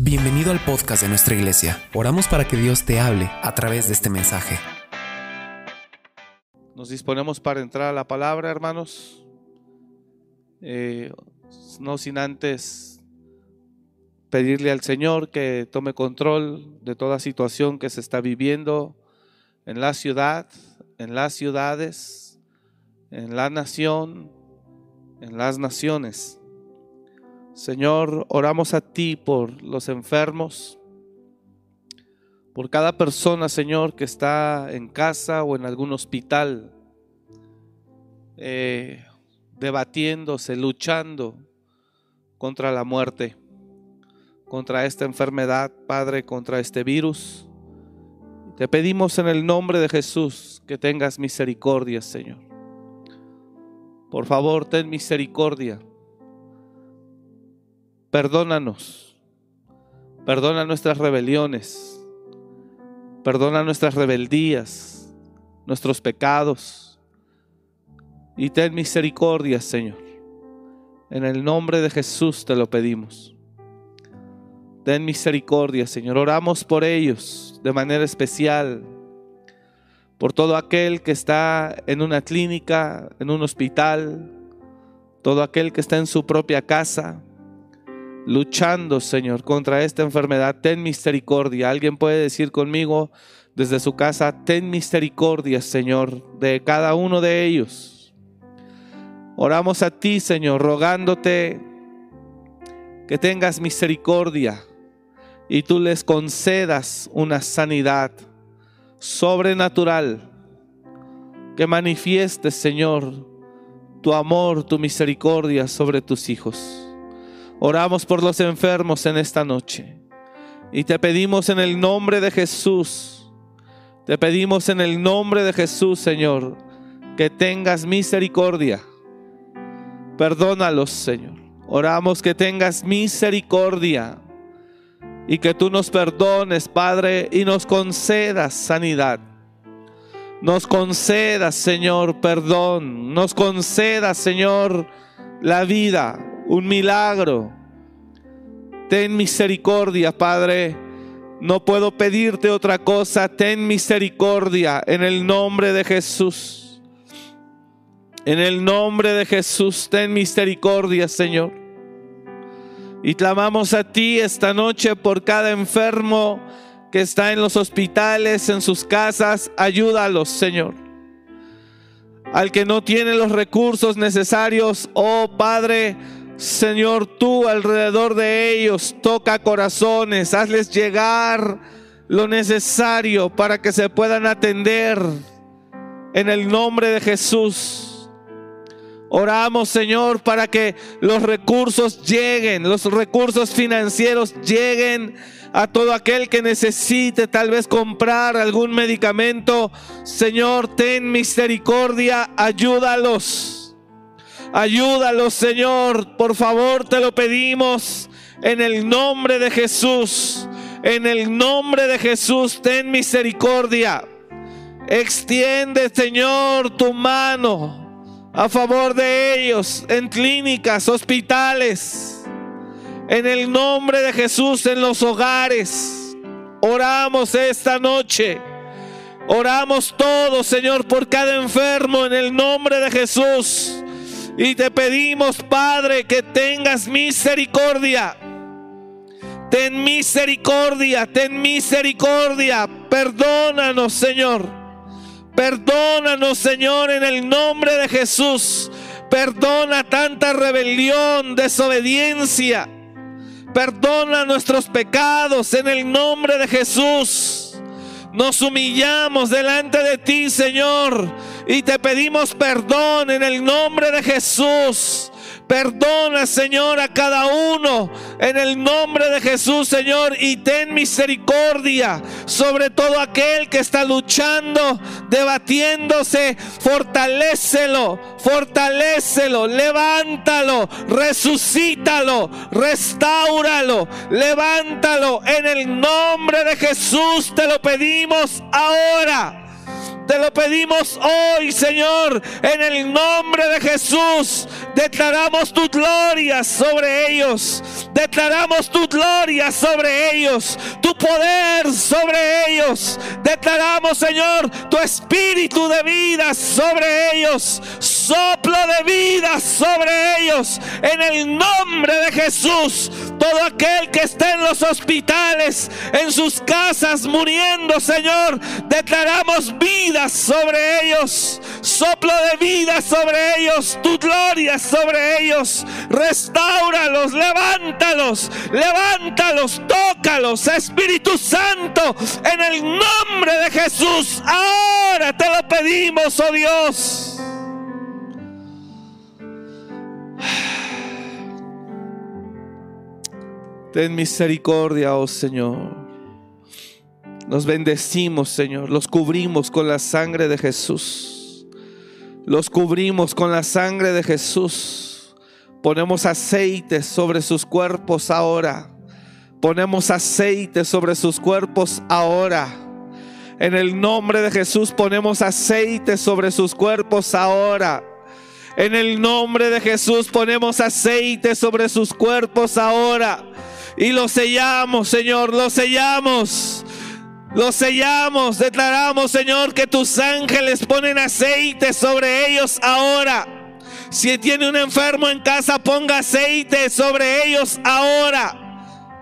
Bienvenido al podcast de nuestra iglesia. Oramos para que Dios te hable a través de este mensaje. Nos disponemos para entrar a la palabra, hermanos. Eh, no sin antes pedirle al Señor que tome control de toda situación que se está viviendo en la ciudad, en las ciudades, en la nación, en las naciones. Señor, oramos a ti por los enfermos, por cada persona, Señor, que está en casa o en algún hospital, eh, debatiéndose, luchando contra la muerte, contra esta enfermedad, Padre, contra este virus. Te pedimos en el nombre de Jesús que tengas misericordia, Señor. Por favor, ten misericordia Perdónanos. Perdona nuestras rebeliones. Perdona nuestras rebeldías, nuestros pecados. Y ten misericordia, Señor. En el nombre de Jesús te lo pedimos. Ten misericordia, Señor. Oramos por ellos de manera especial. Por todo aquel que está en una clínica, en un hospital. Todo aquel que está en su propia casa luchando, Señor, contra esta enfermedad. Ten misericordia. Alguien puede decir conmigo desde su casa, ten misericordia, Señor, de cada uno de ellos. Oramos a ti, Señor, rogándote que tengas misericordia y tú les concedas una sanidad sobrenatural, que manifiestes, Señor, tu amor, tu misericordia sobre tus hijos. Oramos por los enfermos en esta noche. Y te pedimos en el nombre de Jesús, te pedimos en el nombre de Jesús, Señor, que tengas misericordia. Perdónalos, Señor. Oramos que tengas misericordia y que tú nos perdones, Padre, y nos concedas sanidad. Nos concedas, Señor, perdón. Nos concedas, Señor, la vida un milagro. Ten misericordia, Padre. No puedo pedirte otra cosa. Ten misericordia en el nombre de Jesús. En el nombre de Jesús, ten misericordia, Señor. Y clamamos a ti esta noche por cada enfermo que está en los hospitales, en sus casas. Ayúdalos, Señor. Al que no tiene los recursos necesarios, oh Padre, Señor, tú alrededor de ellos toca corazones, hazles llegar lo necesario para que se puedan atender en el nombre de Jesús. Oramos, Señor, para que los recursos lleguen, los recursos financieros lleguen a todo aquel que necesite tal vez comprar algún medicamento. Señor, ten misericordia, ayúdalos. Ayúdalos, Señor. Por favor, te lo pedimos en el nombre de Jesús. En el nombre de Jesús, ten misericordia. Extiende, Señor, tu mano a favor de ellos en clínicas, hospitales. En el nombre de Jesús, en los hogares. Oramos esta noche. Oramos todos, Señor, por cada enfermo en el nombre de Jesús. Y te pedimos, Padre, que tengas misericordia. Ten misericordia, ten misericordia. Perdónanos, Señor. Perdónanos, Señor, en el nombre de Jesús. Perdona tanta rebelión, desobediencia. Perdona nuestros pecados en el nombre de Jesús. Nos humillamos delante de ti, Señor, y te pedimos perdón en el nombre de Jesús. Perdona, Señor, a cada uno en el nombre de Jesús, Señor, y ten misericordia sobre todo aquel que está luchando, debatiéndose. Fortalécelo, fortalécelo, levántalo, resucítalo, restáuralo, levántalo. En el nombre de Jesús te lo pedimos ahora. Te lo pedimos hoy, Señor, en el nombre de Jesús. Declaramos tu gloria sobre ellos. Declaramos tu gloria sobre ellos. Tu poder sobre ellos. Declaramos, Señor, tu espíritu de vida sobre ellos. Soplo de vida sobre ellos. En el nombre de Jesús. Todo aquel que esté en los hospitales, en sus casas, muriendo, Señor, declaramos vida sobre ellos. Soplo de vida sobre ellos. Tu gloria sobre ellos. Restáuralos, levántalos, levántalos, tócalos, Espíritu Santo, en el nombre de Jesús. Ahora te lo pedimos, oh Dios. Ten misericordia, oh Señor. Nos bendecimos, Señor. Los cubrimos con la sangre de Jesús. Los cubrimos con la sangre de Jesús. Ponemos aceite sobre sus cuerpos ahora. Ponemos aceite sobre sus cuerpos ahora. En el nombre de Jesús ponemos aceite sobre sus cuerpos ahora. En el nombre de Jesús ponemos aceite sobre sus cuerpos ahora. Y lo sellamos, Señor, lo sellamos. Lo sellamos, declaramos, Señor, que tus ángeles ponen aceite sobre ellos ahora. Si tiene un enfermo en casa, ponga aceite sobre ellos ahora.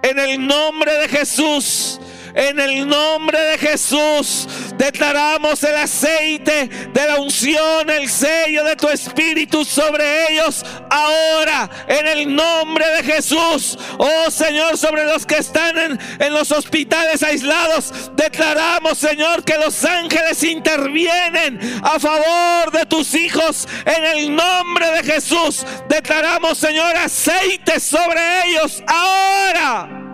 En el nombre de Jesús. En el nombre de Jesús declaramos el aceite de la unción, el sello de tu espíritu sobre ellos ahora. En el nombre de Jesús. Oh Señor, sobre los que están en, los hospitales aislados, declaramos Señor que los ángeles intervienen a favor de tus hijos. En el nombre de Jesús declaramos Señor aceite sobre ellos ahora.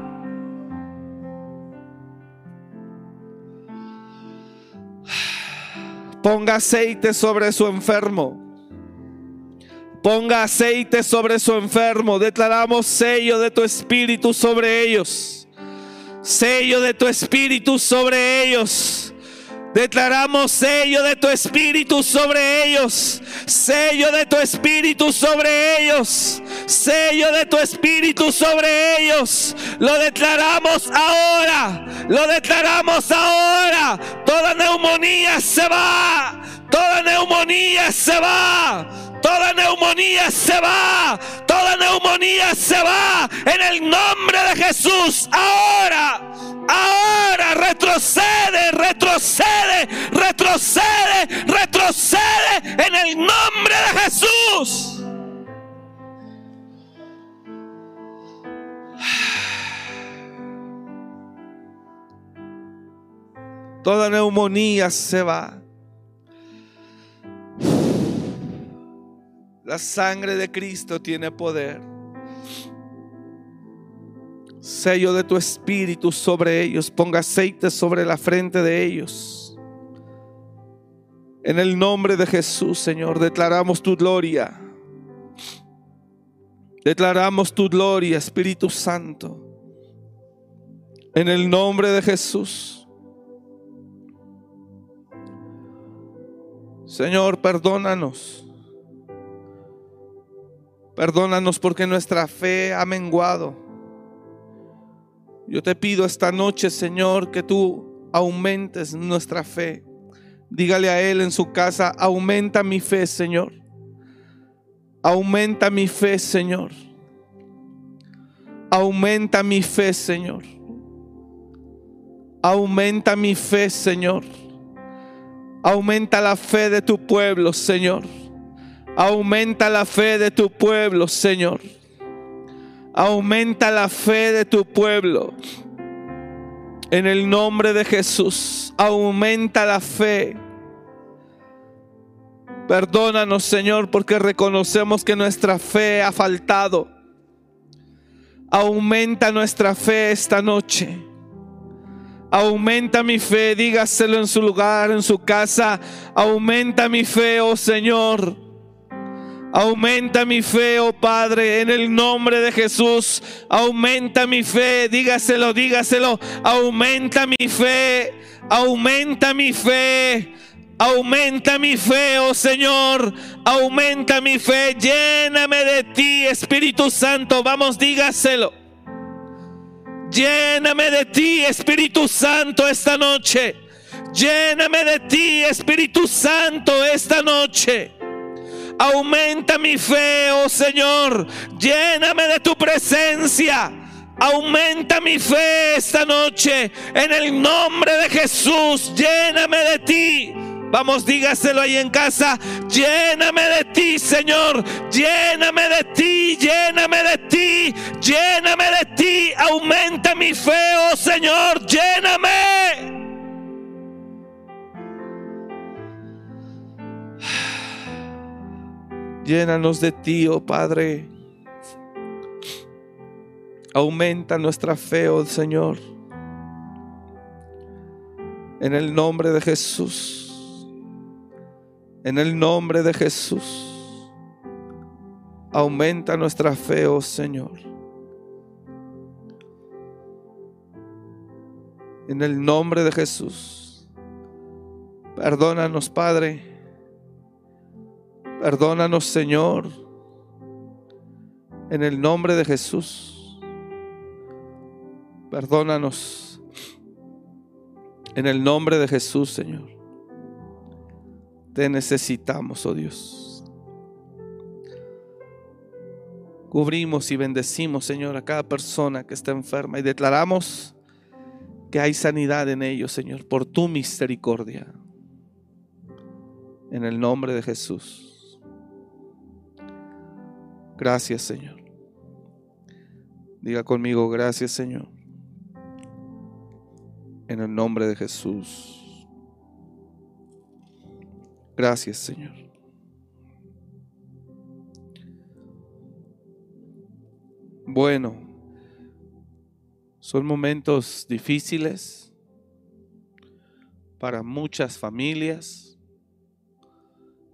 Ponga aceite sobre su enfermo. Ponga aceite sobre su enfermo. Declaramos sello de tu espíritu sobre ellos. Sello de tu espíritu sobre ellos. Declaramos sello de tu espíritu sobre ellos. Sello de tu espíritu sobre ellos. Sello de tu espíritu sobre ellos. Lo declaramos ahora. Lo declaramos ahora. Toda neumonía se va. Toda neumonía se va. Toda neumonía se va. Toda neumonía se va. En el nombre de Jesús. Ahora. Ahora retrocede, retrocede, retrocede, retrocede en el nombre de Jesús. Toda neumonía se va. La sangre de Cristo tiene poder sello de tu espíritu sobre ellos, ponga aceite sobre la frente de ellos. En el nombre de Jesús, Señor, declaramos tu gloria. Declaramos tu gloria, Espíritu Santo. En el nombre de Jesús. Señor, perdónanos. Perdónanos porque nuestra fe ha menguado. Yo te pido esta noche, Señor, que tú aumentes nuestra fe. Dígale a Él en su casa, aumenta mi fe, Señor. Aumenta mi fe, Señor. Aumenta mi fe, Señor. Aumenta mi fe, Señor. Aumenta la fe de tu pueblo, Señor. Aumenta la fe de tu pueblo, Señor. Aumenta la fe de tu pueblo. En el nombre de Jesús, aumenta la fe. Perdónanos, Señor, porque reconocemos que nuestra fe ha faltado. Aumenta nuestra fe esta noche. Aumenta mi fe, dígaselo en su lugar, en su casa. Aumenta mi fe, oh Señor. Aumenta mi fe, oh Padre, en el nombre de Jesús. Aumenta mi fe, dígaselo, dígaselo. Aumenta mi fe, aumenta mi fe, Aumenta mi fe, oh Señor. Aumenta mi fe. Lléname de ti, Espíritu Santo. Vamos, dígaselo. Lléname de ti, Espíritu Santo, esta noche. Lléname de ti, Espíritu Santo, esta noche. Aumenta mi fe, oh Señor. Lléname de tu presencia. Aumenta mi fe esta noche. En el nombre de Jesús, lléname de ti. Vamos, dígaselo ahí en casa. Lléname de ti, Señor. Lléname de ti, lléname de ti, lléname de ti. Aumenta mi fe, oh Señor. Lléname. Llénanos de ti, oh Padre. Aumenta nuestra fe, oh Señor. En el nombre de Jesús. En el nombre de Jesús. Aumenta nuestra fe, oh Señor. En el nombre de Jesús. Perdónanos, Padre. Perdónanos, Señor. En el nombre de Jesús. Perdónanos. En el nombre de Jesús, Señor. Te necesitamos, oh Dios. Cubrimos y bendecimos, Señor, a cada persona que está enferma y declaramos que hay sanidad en ellos, Señor, por tu misericordia. En el nombre de Jesús. Gracias, Señor. Diga conmigo, gracias, Señor. En el nombre de Jesús. Gracias, Señor. Bueno, son momentos difíciles para muchas familias.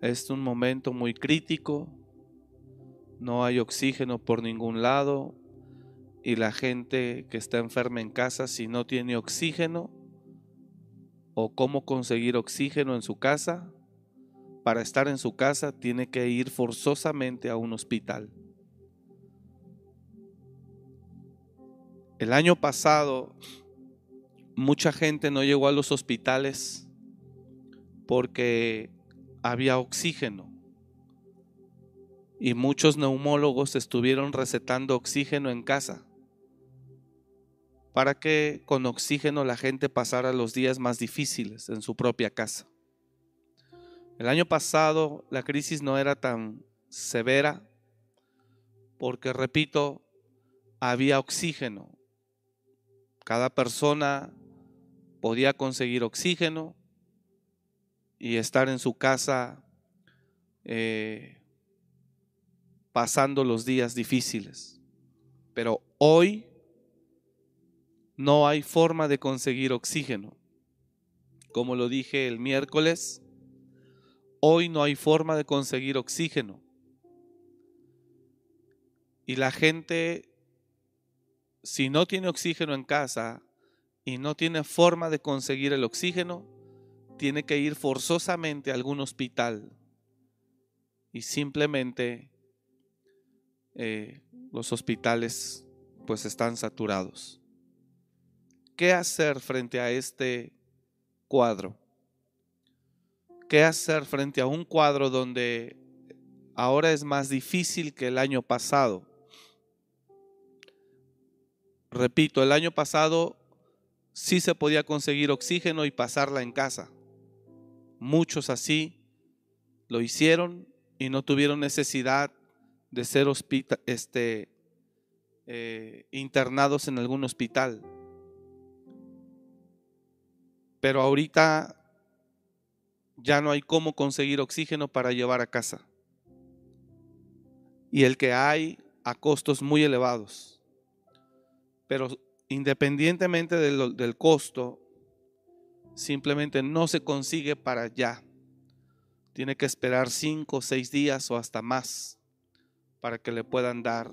Es un momento muy crítico no hay oxígeno por ningún lado y la gente que está enferma en casa, si no tiene oxígeno o cómo conseguir oxígeno en su casa, para estar en su casa tiene que ir forzosamente a un hospital. El año pasado mucha gente no llegó a los hospitales porque había oxígeno y muchos neumólogos estuvieron recetando oxígeno en casa para que con oxígeno la gente pasara los días más difíciles en su propia casa. El año pasado la crisis no era tan severa porque, repito, había oxígeno. Cada persona podía conseguir oxígeno y estar en su casa eh, pasando los días difíciles. Pero hoy no hay forma de conseguir oxígeno. Como lo dije el miércoles, hoy no hay forma de conseguir oxígeno. Y la gente, si no tiene oxígeno en casa y no tiene forma de conseguir el oxígeno, tiene que ir forzosamente a algún hospital y simplemente eh, los hospitales pues están saturados. ¿Qué hacer frente a este cuadro? ¿Qué hacer frente a un cuadro donde ahora es más difícil que el año pasado? Repito, el año pasado sí se podía conseguir oxígeno y pasarla en casa. Muchos así lo hicieron y no tuvieron necesidad de ser este, eh, internados en algún hospital. Pero ahorita ya no hay cómo conseguir oxígeno para llevar a casa. Y el que hay a costos muy elevados. Pero independientemente del, del costo, simplemente no se consigue para ya. Tiene que esperar cinco o seis días o hasta más para que le puedan dar.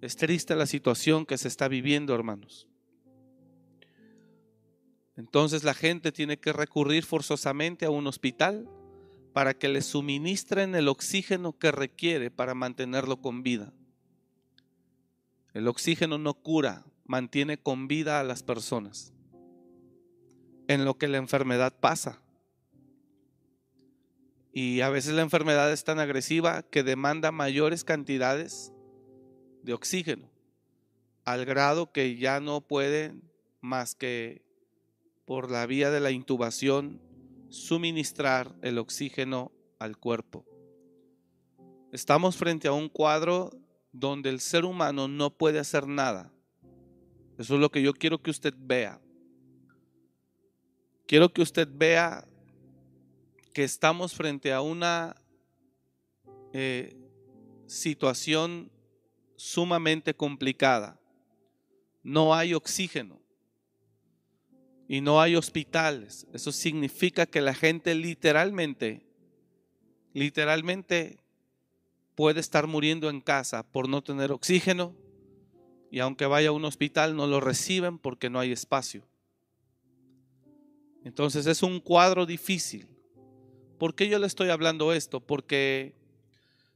Es triste la situación que se está viviendo, hermanos. Entonces la gente tiene que recurrir forzosamente a un hospital para que le suministren el oxígeno que requiere para mantenerlo con vida. El oxígeno no cura, mantiene con vida a las personas. En lo que la enfermedad pasa. Y a veces la enfermedad es tan agresiva que demanda mayores cantidades de oxígeno, al grado que ya no pueden más que por la vía de la intubación suministrar el oxígeno al cuerpo. Estamos frente a un cuadro donde el ser humano no puede hacer nada. Eso es lo que yo quiero que usted vea. Quiero que usted vea que estamos frente a una eh, situación sumamente complicada. No hay oxígeno y no hay hospitales. Eso significa que la gente literalmente, literalmente puede estar muriendo en casa por no tener oxígeno y aunque vaya a un hospital no lo reciben porque no hay espacio. Entonces es un cuadro difícil. ¿Por qué yo le estoy hablando esto? Porque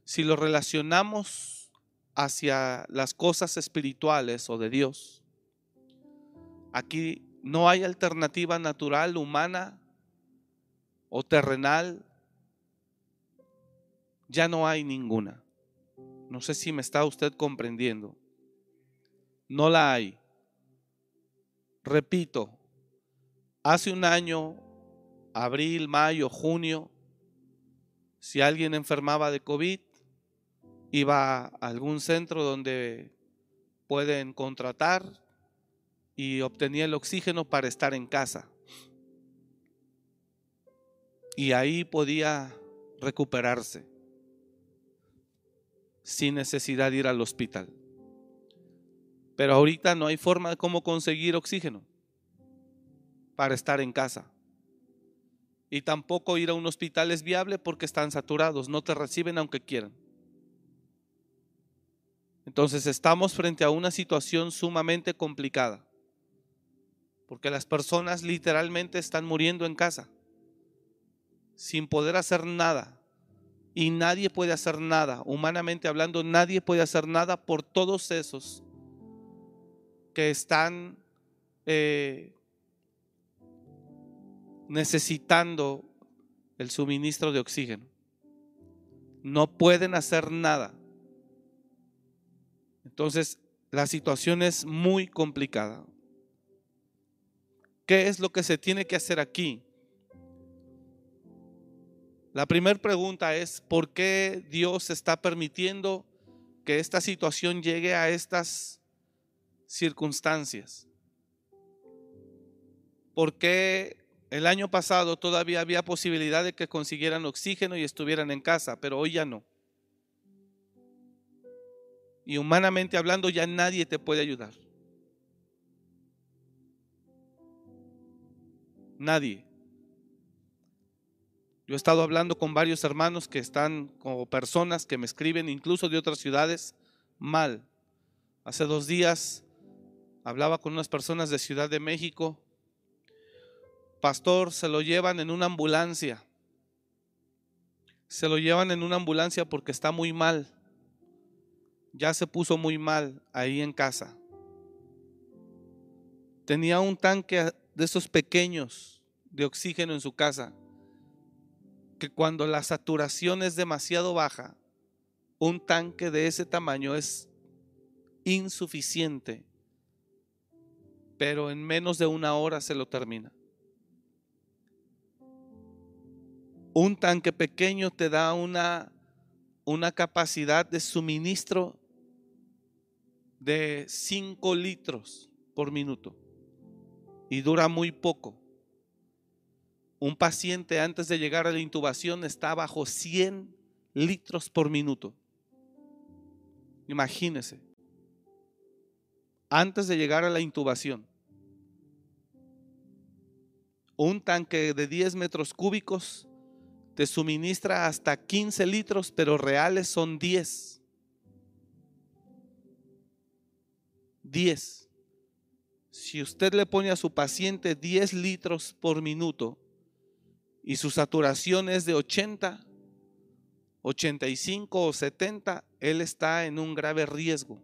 si lo relacionamos hacia las cosas espirituales o de Dios, aquí no hay alternativa natural, humana o terrenal. Ya no hay ninguna. No sé si me está usted comprendiendo. No la hay. Repito, hace un año, abril, mayo, junio, si alguien enfermaba de COVID, iba a algún centro donde pueden contratar y obtenía el oxígeno para estar en casa. Y ahí podía recuperarse sin necesidad de ir al hospital. Pero ahorita no hay forma de cómo conseguir oxígeno para estar en casa. Y tampoco ir a un hospital es viable porque están saturados, no te reciben aunque quieran. Entonces estamos frente a una situación sumamente complicada porque las personas literalmente están muriendo en casa, sin poder hacer nada. Y nadie puede hacer nada, humanamente hablando, nadie puede hacer nada por todos esos que están eh, necesitando el suministro de oxígeno. No pueden hacer nada. Entonces, la situación es muy complicada. ¿Qué es lo que se tiene que hacer aquí? La primera pregunta es, ¿por qué Dios está permitiendo que esta situación llegue a estas circunstancias? ¿Por qué el año pasado todavía había posibilidad de que consiguieran oxígeno y estuvieran en casa, pero hoy ya no? Y humanamente hablando ya nadie te puede ayudar. Nadie. Yo he estado hablando con varios hermanos que están como personas que me escriben incluso de otras ciudades mal. Hace dos días hablaba con unas personas de Ciudad de México. Pastor, se lo llevan en una ambulancia. Se lo llevan en una ambulancia porque está muy mal. Ya se puso muy mal ahí en casa. Tenía un tanque de esos pequeños de oxígeno en su casa, que cuando la saturación es demasiado baja, un tanque de ese tamaño es insuficiente, pero en menos de una hora se lo termina. Un tanque pequeño te da una, una capacidad de suministro de 5 litros por minuto y dura muy poco. Un paciente antes de llegar a la intubación está bajo 100 litros por minuto. Imagínese. Antes de llegar a la intubación. Un tanque de 10 metros cúbicos te suministra hasta 15 litros, pero reales son 10. 10. si usted le pone a su paciente 10 litros por minuto y su saturación es de 80, 85 o 70, él está en un grave riesgo.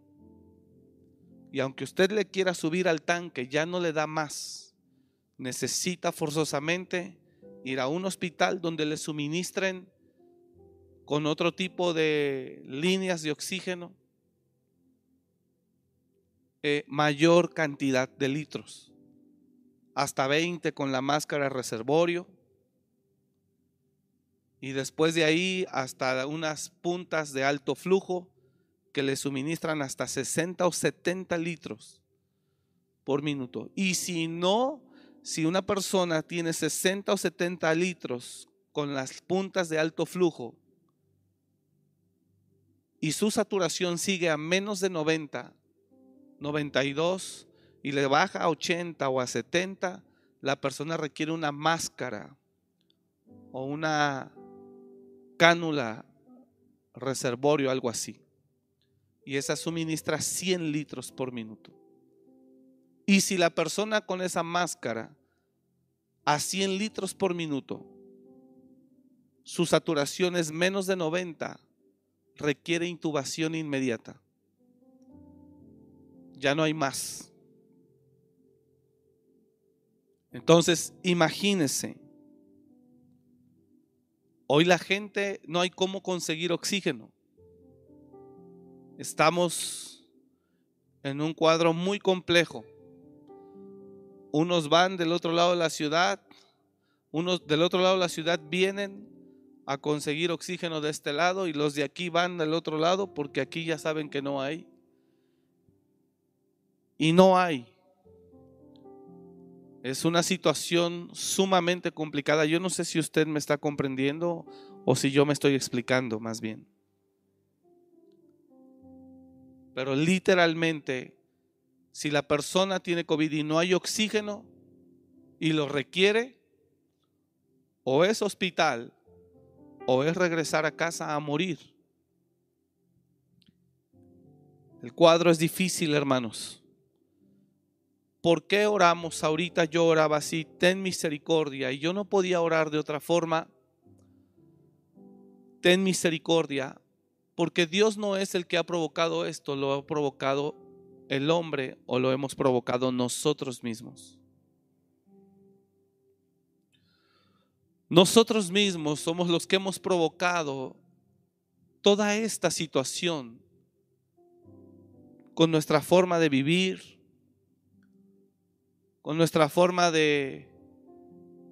Y aunque usted le quiera subir al tanque, ya no le da más. Necesita forzosamente ir a un hospital donde le suministren con otro tipo de líneas de oxígeno eh, mayor cantidad de litros, hasta 20 con la máscara reservorio, y después de ahí hasta unas puntas de alto flujo que le suministran hasta 60 o 70 litros por minuto. Y si no, si una persona tiene 60 o 70 litros con las puntas de alto flujo y su saturación sigue a menos de 90, 92 y le baja a 80 o a 70, la persona requiere una máscara o una cánula, reservorio, algo así. Y esa suministra 100 litros por minuto. Y si la persona con esa máscara a 100 litros por minuto, su saturación es menos de 90, requiere intubación inmediata. Ya no hay más. Entonces, imagínese Hoy la gente no hay cómo conseguir oxígeno. Estamos en un cuadro muy complejo. Unos van del otro lado de la ciudad, unos del otro lado de la ciudad vienen a conseguir oxígeno de este lado y los de aquí van del otro lado porque aquí ya saben que no hay. Y no hay. Es una situación sumamente complicada. Yo no sé si usted me está comprendiendo o si yo me estoy explicando más bien. Pero literalmente, si la persona tiene COVID y no hay oxígeno y lo requiere, o es hospital o es regresar a casa a morir. El cuadro es difícil, hermanos. ¿por qué oramos? Ahorita yo oraba así, ten misericordia. Y yo no podía orar de otra forma. Ten misericordia. Porque Dios no es el que ha provocado esto, lo ha provocado el hombre o lo hemos provocado nosotros mismos. Nosotros mismos somos los que hemos provocado toda esta situación con nuestra forma de vivir, con nuestra forma de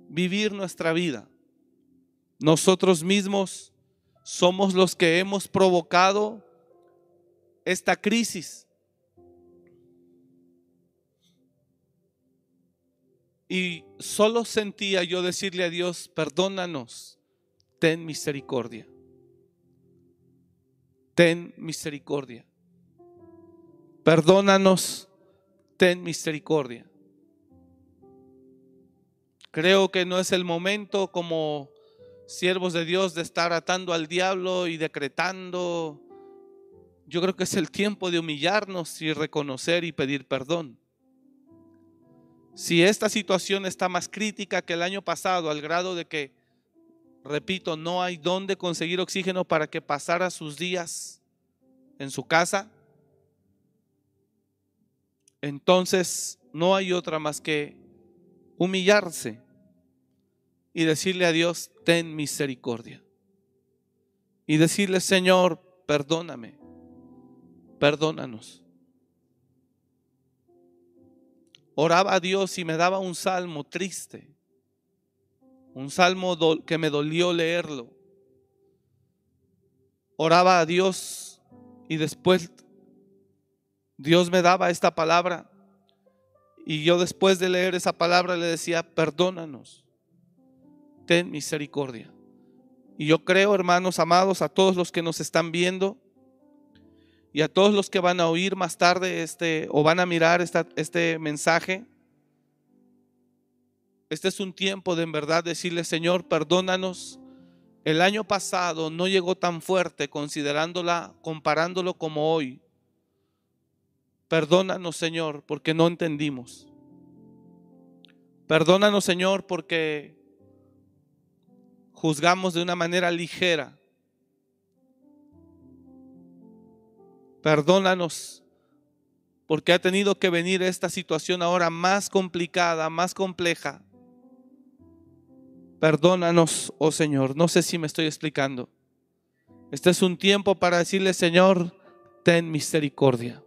vivir nuestra vida. Nosotros mismos somos los que hemos provocado esta crisis. Y solo sentía yo decirle a Dios, perdónanos, ten misericordia. Ten misericordia. Perdónanos, ten misericordia. Creo que no es el momento como siervos de Dios de estar atando al diablo y decretando. Yo creo que es el tiempo de humillarnos y reconocer y pedir perdón. Si esta situación está más crítica que el año pasado, al grado de que, repito, no hay dónde conseguir oxígeno para que pasara sus días en su casa, entonces no hay otra más que humillarse y decirle a Dios, ten misericordia. Y decirle, Señor, perdóname, perdónanos. Oraba a Dios y me daba un salmo triste, un salmo que me dolió leerlo. Oraba a Dios y después Dios me daba esta palabra y yo después de leer esa palabra le decía, perdónanos, ten misericordia. Y yo creo, hermanos amados, a todos los que nos están viendo y a todos los que van a oír más tarde este o van a mirar este mensaje, este es un tiempo de en verdad decirle, Señor, perdónanos. El año pasado no llegó tan fuerte considerándola, comparándolo como hoy. Perdónanos, Señor, porque no entendimos. Perdónanos, Señor, porque juzgamos de una manera ligera. Perdónanos porque ha tenido que venir esta situación ahora más complicada, más compleja. Perdónanos, oh Señor. No sé si me estoy explicando. Este es un tiempo para decirle, Señor, ten misericordia.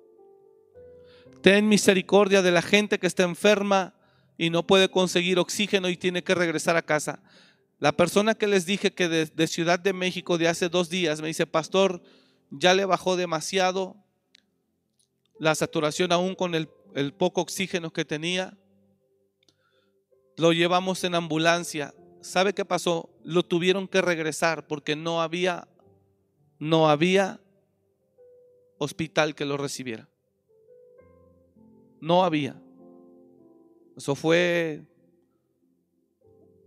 Ten misericordia de la gente que está enferma y no puede conseguir oxígeno y tiene que regresar a casa. La persona que les dije que de, Ciudad de México de hace dos días me dice, pastor, ya le bajó demasiado la saturación aún con el, poco oxígeno que tenía. Lo llevamos en ambulancia. ¿Sabe qué pasó? Lo tuvieron que regresar porque no había, no había hospital que lo recibiera. No había. Eso fue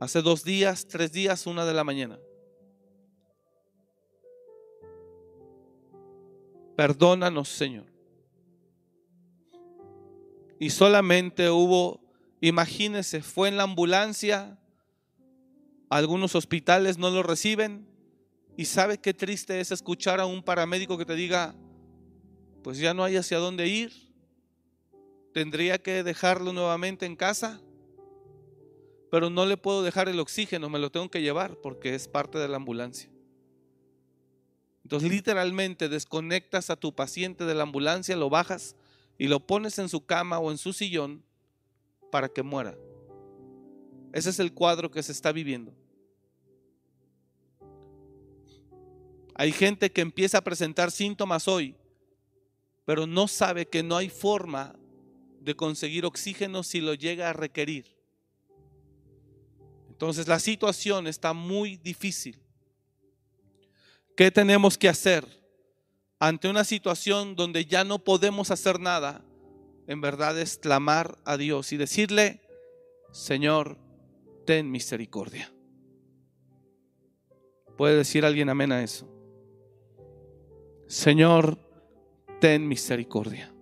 hace dos días, tres días, una de la mañana. Perdónanos, Señor. Y solamente hubo, imagínese, fue en la ambulancia, algunos hospitales no lo reciben. Y sabe qué triste es escuchar a un paramédico que te diga, pues ya no hay hacia dónde ir tendría que dejarlo nuevamente en casa, pero no le puedo dejar el oxígeno, me lo tengo que llevar porque es parte de la ambulancia. Entonces literalmente desconectas a tu paciente de la ambulancia, lo bajas y lo pones en su cama o en su sillón para que muera. Ese es el cuadro que se está viviendo. Hay gente que empieza a presentar síntomas hoy, pero no sabe que no hay forma de conseguir oxígeno si lo llega a requerir. Entonces la situación está muy difícil. ¿Qué tenemos que hacer ante una situación donde ya no podemos hacer nada? En verdad es clamar a Dios y decirle, Señor, ten misericordia. ¿Puede decir alguien amén a eso? Señor, ten misericordia.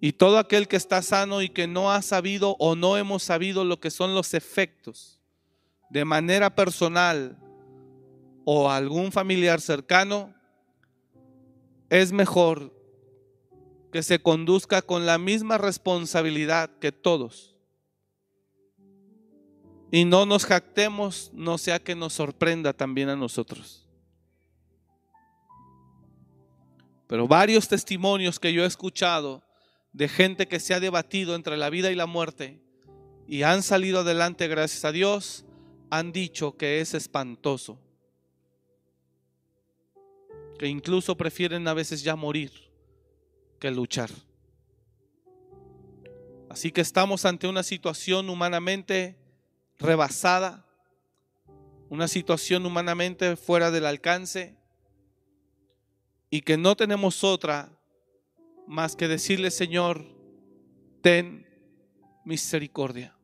Y todo aquel que está sano y que no ha sabido o no hemos sabido lo que son los efectos de manera personal o algún familiar cercano, es mejor que se conduzca con la misma responsabilidad que todos. Y no nos jactemos, no sea que nos sorprenda también a nosotros. Pero varios testimonios que yo he escuchado de gente que se ha debatido entre la vida y la muerte y han salido adelante gracias a Dios, han dicho que es espantoso. Que incluso prefieren a veces ya morir que luchar. Así que estamos ante una situación humanamente rebasada, una situación humanamente fuera del alcance y que no tenemos otra más que decirle, Señor, ten misericordia.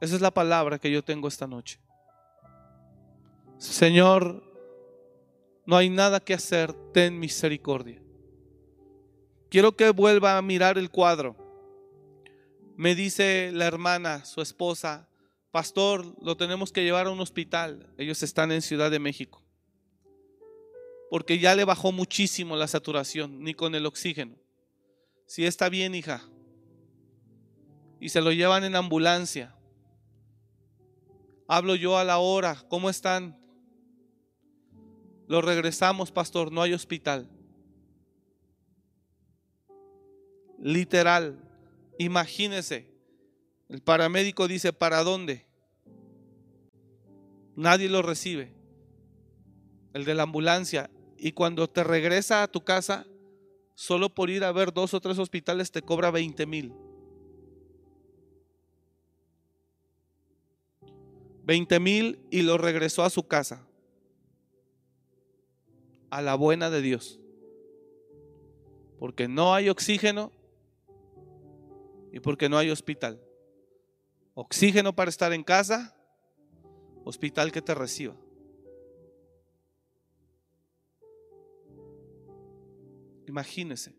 Esa es la palabra que yo tengo esta noche. Señor, no hay nada que hacer, ten misericordia. Quiero que vuelva a mirar el cuadro. Me dice la hermana, su esposa, pastor, lo tenemos que llevar a un hospital. Ellos están en Ciudad de México porque ya le bajó muchísimo la saturación, ni con el oxígeno. Si está bien, hija. Y se lo llevan en ambulancia. Hablo yo a la hora, ¿cómo están? Lo regresamos, pastor, no hay hospital. Literal, imagínese. El paramédico dice, ¿para dónde? Nadie lo recibe. El de la ambulancia, y cuando te regresa a tu casa, solo por ir a ver dos o tres hospitales te cobra 20 mil. 20 mil y lo regresó a su casa. A la buena de Dios. Porque no hay oxígeno y porque no hay hospital. Oxígeno para estar en casa, hospital que te reciba. Imagínese.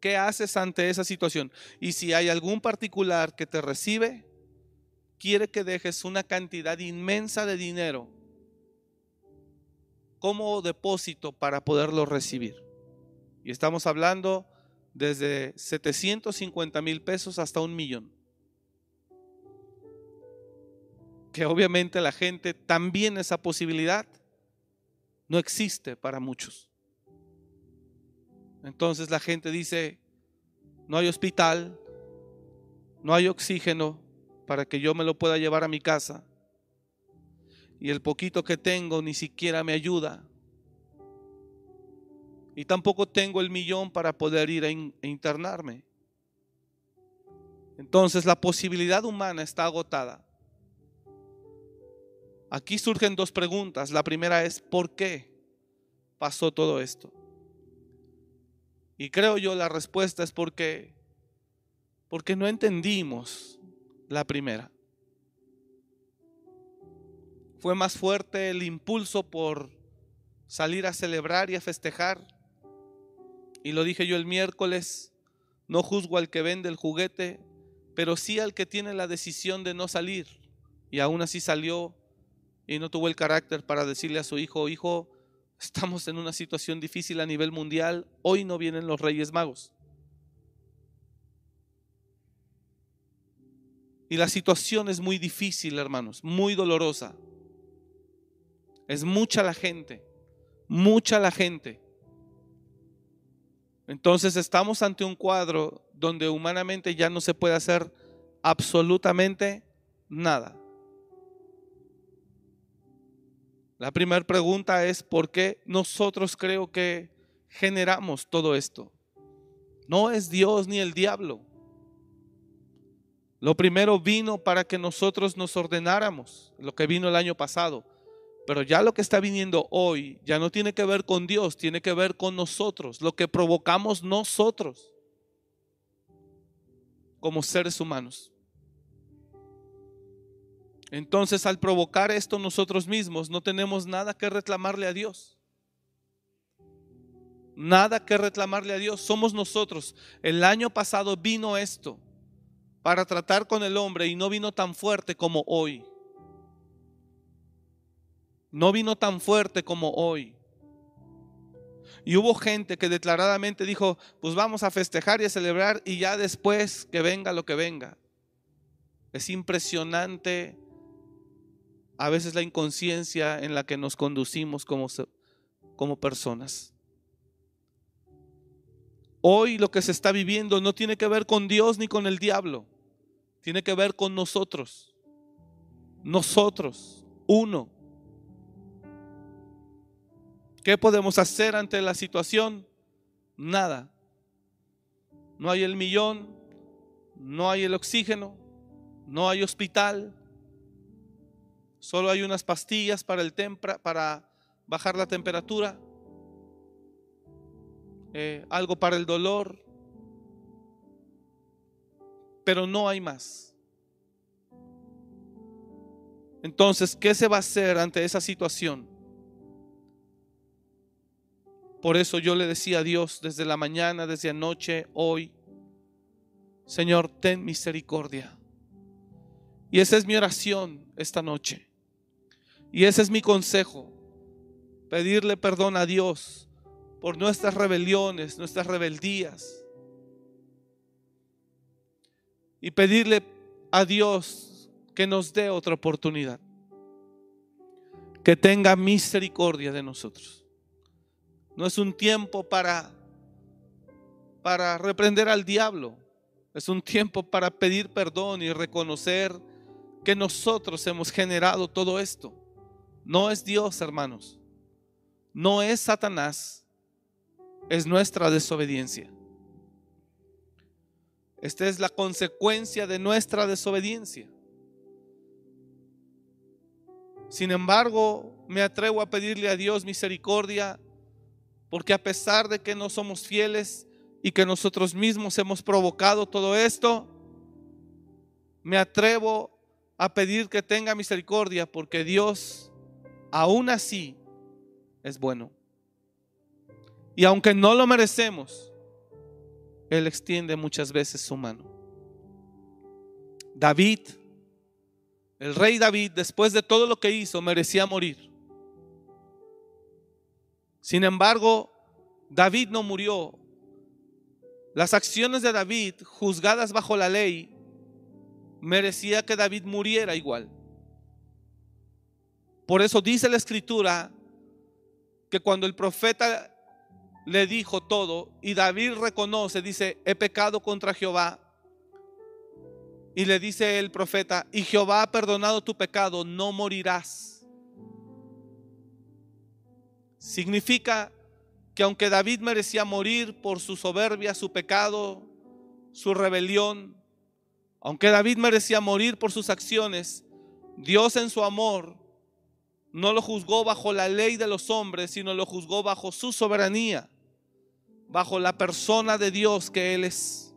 ¿Qué haces ante esa situación? Y si hay algún particular que te recibe, quiere que dejes una cantidad inmensa de dinero como depósito para poderlo recibir. Y estamos hablando desde 750 mil pesos hasta un millón. Que obviamente la gente también esa posibilidad no existe para muchos. Entonces la gente dice, no hay hospital, no hay oxígeno para que yo me lo pueda llevar a mi casa. Y el poquito que tengo ni siquiera me ayuda. Y tampoco tengo el millón para poder ir a, internarme. Entonces la posibilidad humana está agotada. Aquí surgen dos preguntas. La primera es, ¿por qué pasó todo esto? Y creo yo la respuesta es porque porque no entendimos la primera. Fue más fuerte el impulso por salir a celebrar y a festejar. Y lo dije yo el miércoles, no juzgo al que vende el juguete, pero sí al que tiene la decisión de no salir. Y aún así salió y no tuvo el carácter para decirle a su hijo, hijo, estamos en una situación difícil a nivel mundial, hoy no vienen los Reyes Magos. Y la situación es muy difícil, hermanos, muy dolorosa. Es mucha la gente, mucha la gente. Entonces estamos ante un cuadro donde humanamente ya no se puede hacer absolutamente nada. La primera pregunta es, ¿por qué nosotros creo que generamos todo esto? No es Dios ni el diablo. Lo primero vino para que nosotros nos ordenáramos, lo que vino el año pasado. Pero ya lo que está viniendo hoy ya no tiene que ver con Dios, tiene que ver con nosotros, lo que provocamos nosotros como seres humanos. Entonces al provocar esto nosotros mismos no tenemos nada que reclamarle a Dios. Nada que reclamarle a Dios. Somos nosotros. El año pasado vino esto para tratar con el hombre y no vino tan fuerte como hoy. No vino tan fuerte como hoy. Y hubo gente que declaradamente dijo, pues vamos a festejar y a celebrar y ya después que venga lo que venga. Es impresionante a veces la inconsciencia en la que nos conducimos como, como personas. Hoy lo que se está viviendo no tiene que ver con Dios ni con el diablo tiene que ver con nosotros. Nosotros, uno. ¿Qué podemos hacer ante la situación? Nada. No hay el millón, no hay el oxígeno, no hay hospital, solo hay unas pastillas para, el tempra, para bajar la temperatura, eh, algo para el dolor, pero no hay más. Entonces, ¿qué se va a hacer ante esa situación? Por eso yo le decía a Dios desde la mañana, desde anoche, hoy, Señor, ten misericordia. Y esa es mi oración esta noche. Y ese es mi consejo. Pedirle perdón a Dios por nuestras rebeliones, nuestras rebeldías y pedirle a Dios que nos dé otra oportunidad. Que tenga misericordia de nosotros. No es un tiempo para para reprender al diablo. Es un tiempo para pedir perdón y reconocer que nosotros hemos generado todo esto. No es Dios, hermanos. No es Satanás. Es nuestra desobediencia. Esta es la consecuencia de nuestra desobediencia. Sin embargo, me atrevo a pedirle a Dios misericordia porque a pesar de que no somos fieles y que nosotros mismos hemos provocado todo esto, me atrevo a pedir que tenga misericordia porque Dios aún así es bueno. Y aunque no lo merecemos, Él extiende muchas veces su mano. David, el rey David, después de todo lo que hizo, merecía morir. Sin embargo, David no murió. Las acciones de David, juzgadas bajo la ley, merecía que David muriera igual. Por eso dice la escritura que cuando el profeta le dijo todo y David reconoce, dice, he pecado contra Jehová. Y le dice el profeta, y Jehová ha perdonado tu pecado, no morirás. Significa que aunque David merecía morir por su soberbia, su pecado, su rebelión, aunque David merecía morir por sus acciones, Dios en su amor no lo juzgó bajo la ley de los hombres, sino lo juzgó bajo su soberanía bajo la persona de Dios que Él es,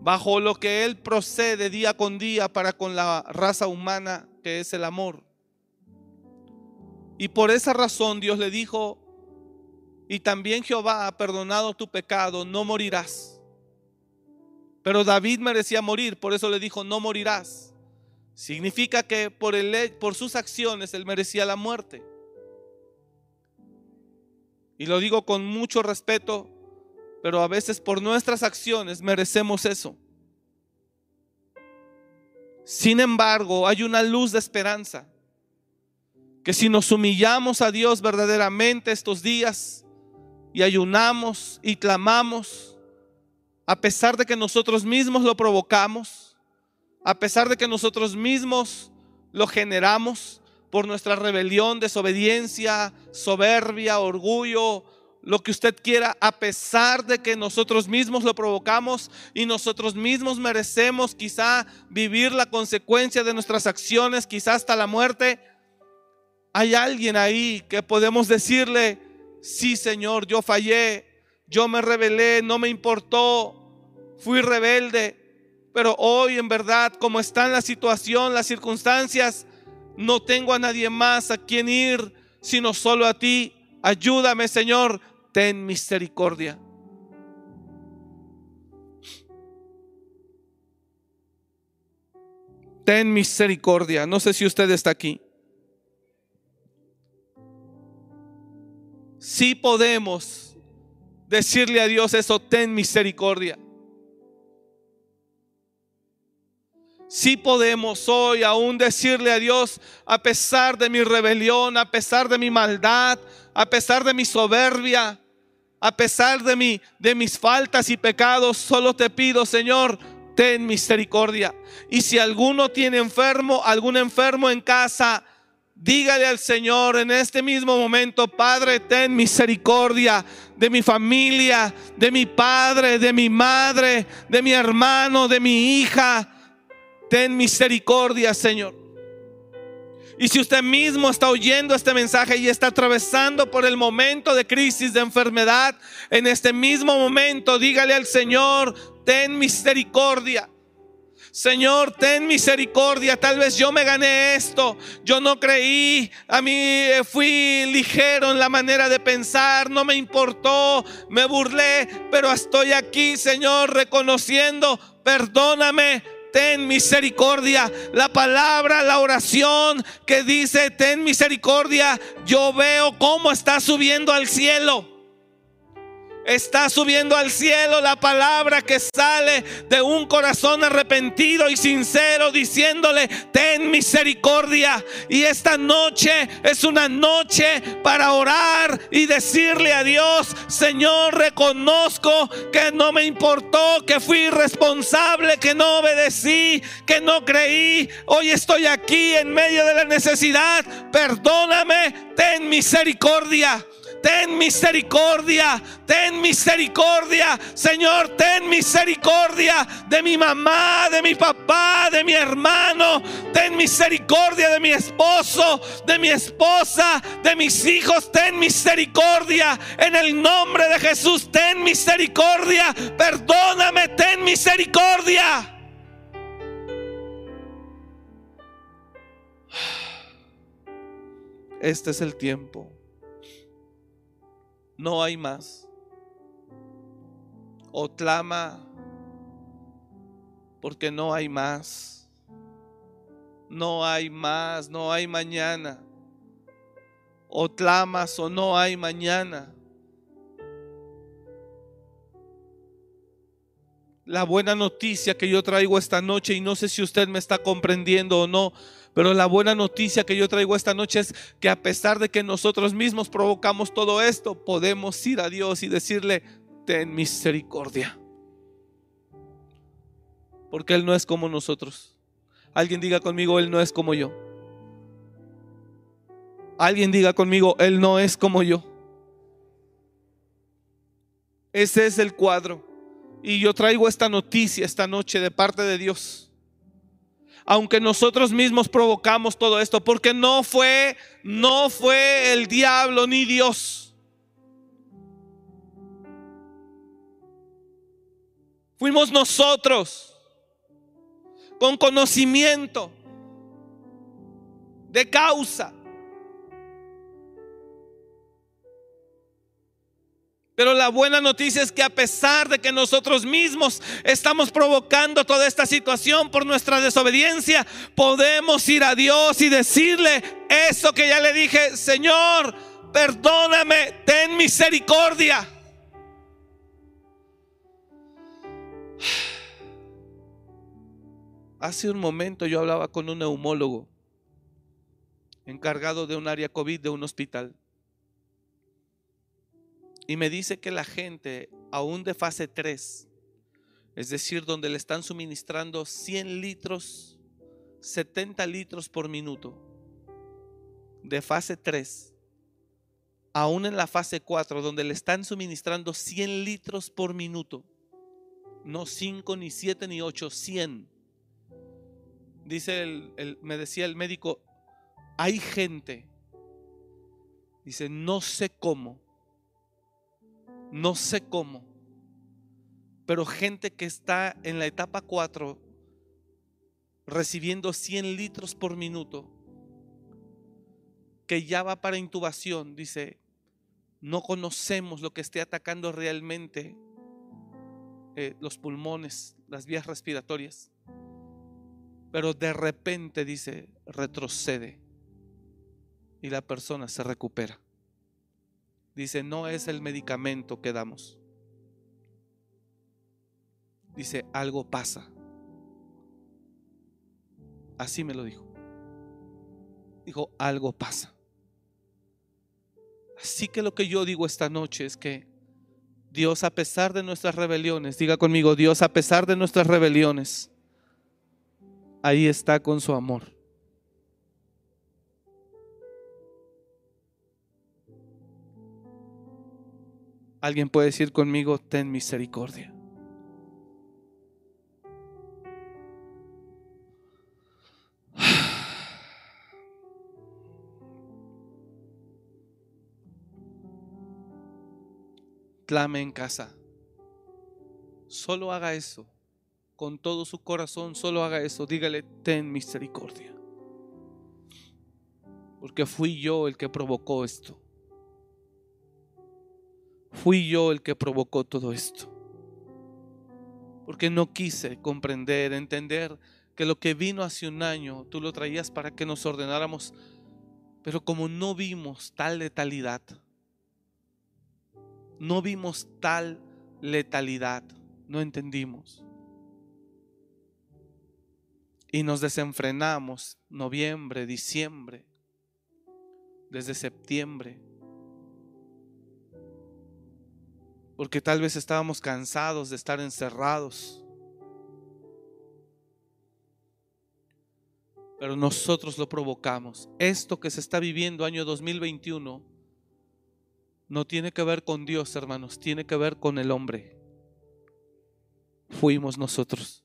bajo lo que Él procede día con día para con la raza humana que es el amor. Y por esa razón Dios le dijo, y también Jehová ha perdonado tu pecado, no morirás. Pero David merecía morir, por eso le dijo, no morirás. Significa que por, por sus acciones él merecía la muerte. Y lo digo con mucho respeto, pero a veces por nuestras acciones merecemos eso. Sin embargo, hay una luz de esperanza, que si nos humillamos a Dios verdaderamente estos días y ayunamos y clamamos, a pesar de que nosotros mismos lo provocamos, a pesar de que nosotros mismos lo generamos, por nuestra rebelión, desobediencia, soberbia, orgullo, lo que usted quiera, a pesar de que nosotros mismos lo provocamos y nosotros mismos merecemos quizá vivir la consecuencia de nuestras acciones, quizá hasta la muerte, hay alguien ahí que podemos decirle, sí Señor, yo fallé, yo me rebelé, no me importó, fui rebelde, pero hoy en verdad, como está la situación, las circunstancias, no tengo a nadie más a quien ir, sino solo a ti. Ayúdame, Señor. Ten misericordia. Ten misericordia. No sé si usted está aquí. Si podemos decirle a Dios eso, ten misericordia. Si podemos hoy aún decirle a Dios, a pesar de mi rebelión, a pesar de mi maldad, a pesar de mi soberbia, a pesar de, mi, de mis faltas y pecados, solo te pido, Señor, ten misericordia. Y si alguno tiene enfermo, algún enfermo en casa, dígale al Señor en este mismo momento, Padre, ten misericordia de mi familia, de mi padre, de mi madre, de mi hermano, de mi hija Ten misericordia, Señor. Y si usted mismo está oyendo este mensaje y está atravesando por el momento de crisis, de enfermedad, en este mismo momento dígale al Señor, ten misericordia. Señor, ten misericordia. Tal vez yo me gané esto. Yo no creí. A mí eh, fui ligero en la manera de pensar. No me importó. Me burlé. Pero estoy aquí, Señor, reconociendo. Perdóname ten misericordia. La palabra, la oración que dice, ten misericordia, yo veo cómo está subiendo al cielo. Está subiendo al cielo la palabra que sale de un corazón arrepentido y sincero diciéndole, ten misericordia. Y esta noche es una noche para orar y decirle a Dios, Señor, reconozco que no me importó, que fui irresponsable, que no obedecí, que no creí. Hoy estoy aquí en medio de la necesidad. Perdóname, ten misericordia ten misericordia, ten misericordia, Señor, ten misericordia de mi mamá, de mi papá, de mi hermano, ten misericordia de mi esposo, de mi esposa, de mis hijos, ten misericordia en el nombre de Jesús, ten misericordia, perdóname, ten misericordia. Este es el tiempo no hay más. o clama porque no hay más. No hay más, no hay mañana. O clamas o no hay mañana. La buena noticia que yo traigo esta noche, y no sé si usted me está comprendiendo o no, pero la buena noticia que yo traigo esta noche es que a pesar de que nosotros mismos provocamos todo esto, podemos ir a Dios y decirle, ten misericordia. Porque Él no es como nosotros. Alguien diga conmigo, Él no es como yo. Alguien diga conmigo, Él no es como yo. Ese es el cuadro. Y yo traigo esta noticia esta noche de parte de Dios aunque nosotros mismos provocamos todo esto, porque no fue, no fue el diablo ni Dios. Fuimos nosotros con conocimiento de causa Pero la buena noticia es que a pesar de que nosotros mismos estamos provocando toda esta situación por nuestra desobediencia, podemos ir a Dios y decirle eso que ya le dije, Señor, perdóname, ten misericordia. Hace un momento yo hablaba con un neumólogo encargado de un área COVID de un hospital. Y me dice que la gente, aún de fase 3, es decir, donde le están suministrando 100 litros, 70 litros por minuto, de fase 3, aún en la fase 4, donde le están suministrando 100 litros por minuto, no 5, ni 7, ni 8, 100. Dice el, me decía el médico, hay gente, dice, no sé cómo, no sé cómo, pero gente que está en la etapa 4 recibiendo 100 litros por minuto, que ya va para intubación, dice, no conocemos lo que esté atacando realmente eh, los pulmones, las vías respiratorias, pero de repente, dice, retrocede y la persona se recupera. Dice, no es el medicamento que damos. Dice, algo pasa. Así me lo dijo. Dijo, algo pasa. Así que lo que yo digo esta noche es que Dios a pesar de nuestras rebeliones, diga conmigo, Dios a pesar de nuestras rebeliones, ahí está con su amor. Alguien puede decir conmigo, ten misericordia. Clame en casa. Solo haga eso. Con todo su corazón, solo haga eso. Dígale, ten misericordia. Porque fui yo el que provocó esto. Fui yo el que provocó todo esto. Porque no quise comprender, entender que lo que vino hace un año, tú lo traías para que nos ordenáramos. Pero como no vimos tal letalidad, no vimos tal letalidad, no entendimos. Y nos desenfrenamos noviembre, diciembre, desde septiembre porque tal vez estábamos cansados de estar encerrados. Pero nosotros lo provocamos. Esto que se está viviendo año 2021 no tiene que ver con Dios, hermanos, tiene que ver con el hombre. Fuimos nosotros.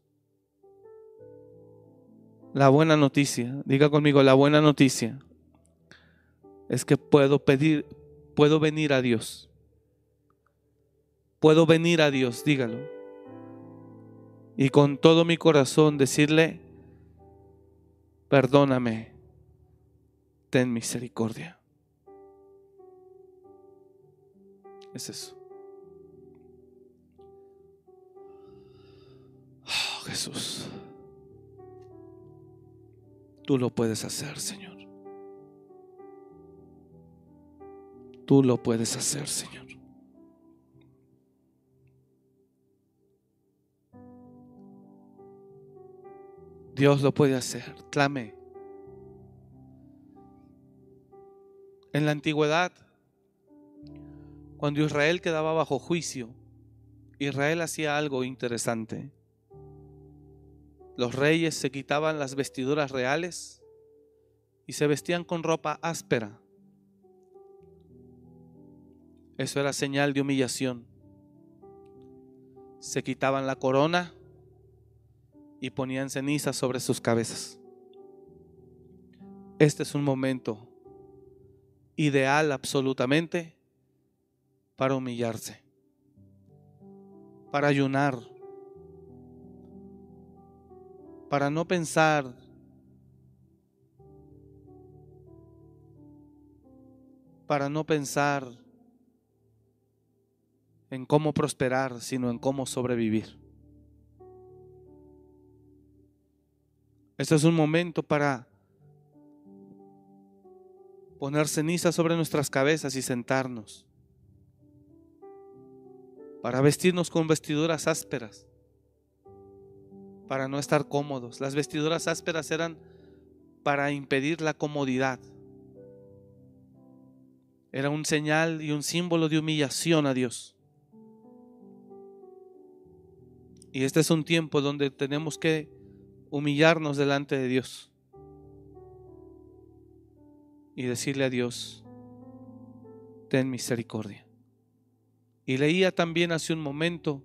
La buena noticia, diga conmigo, la buena noticia es que puedo pedir, puedo venir a Dios puedo venir a Dios, dígalo. Y con todo mi corazón decirle, perdóname, ten misericordia. Es eso. Jesús. Tú lo puedes hacer, Señor. Tú lo puedes hacer, Señor. Dios lo puede hacer. Clame. En la antigüedad, cuando Israel quedaba bajo juicio, Israel hacía algo interesante. Los reyes se quitaban las vestiduras reales y se vestían con ropa áspera. Eso era señal de humillación. Se quitaban la corona y ponían cenizas sobre sus cabezas. Este es un momento ideal absolutamente para humillarse, para ayunar, para no pensar para no pensar en cómo prosperar, sino en cómo sobrevivir. Este es un momento para poner ceniza sobre nuestras cabezas y sentarnos. Para vestirnos con vestiduras ásperas. Para no estar cómodos. Las vestiduras ásperas eran para impedir la comodidad. Era un señal y un símbolo de humillación a Dios. Y este es un tiempo donde tenemos que humillarnos delante de Dios y decirle a Dios, ten misericordia. Y leía también hace un momento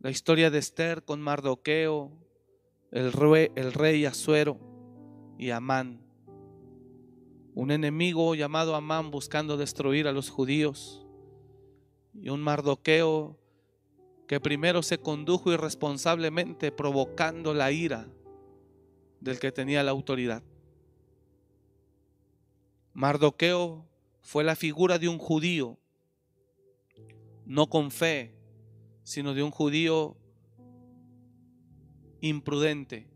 la historia de Esther con Mardoqueo, el rey, el rey Azuero y Amán. Un enemigo llamado Amán buscando destruir a los judíos. Y un Mardoqueo que primero se condujo irresponsablemente provocando la ira del que tenía la autoridad. Mardoqueo fue la figura de un judío, no con fe, sino de un judío imprudente.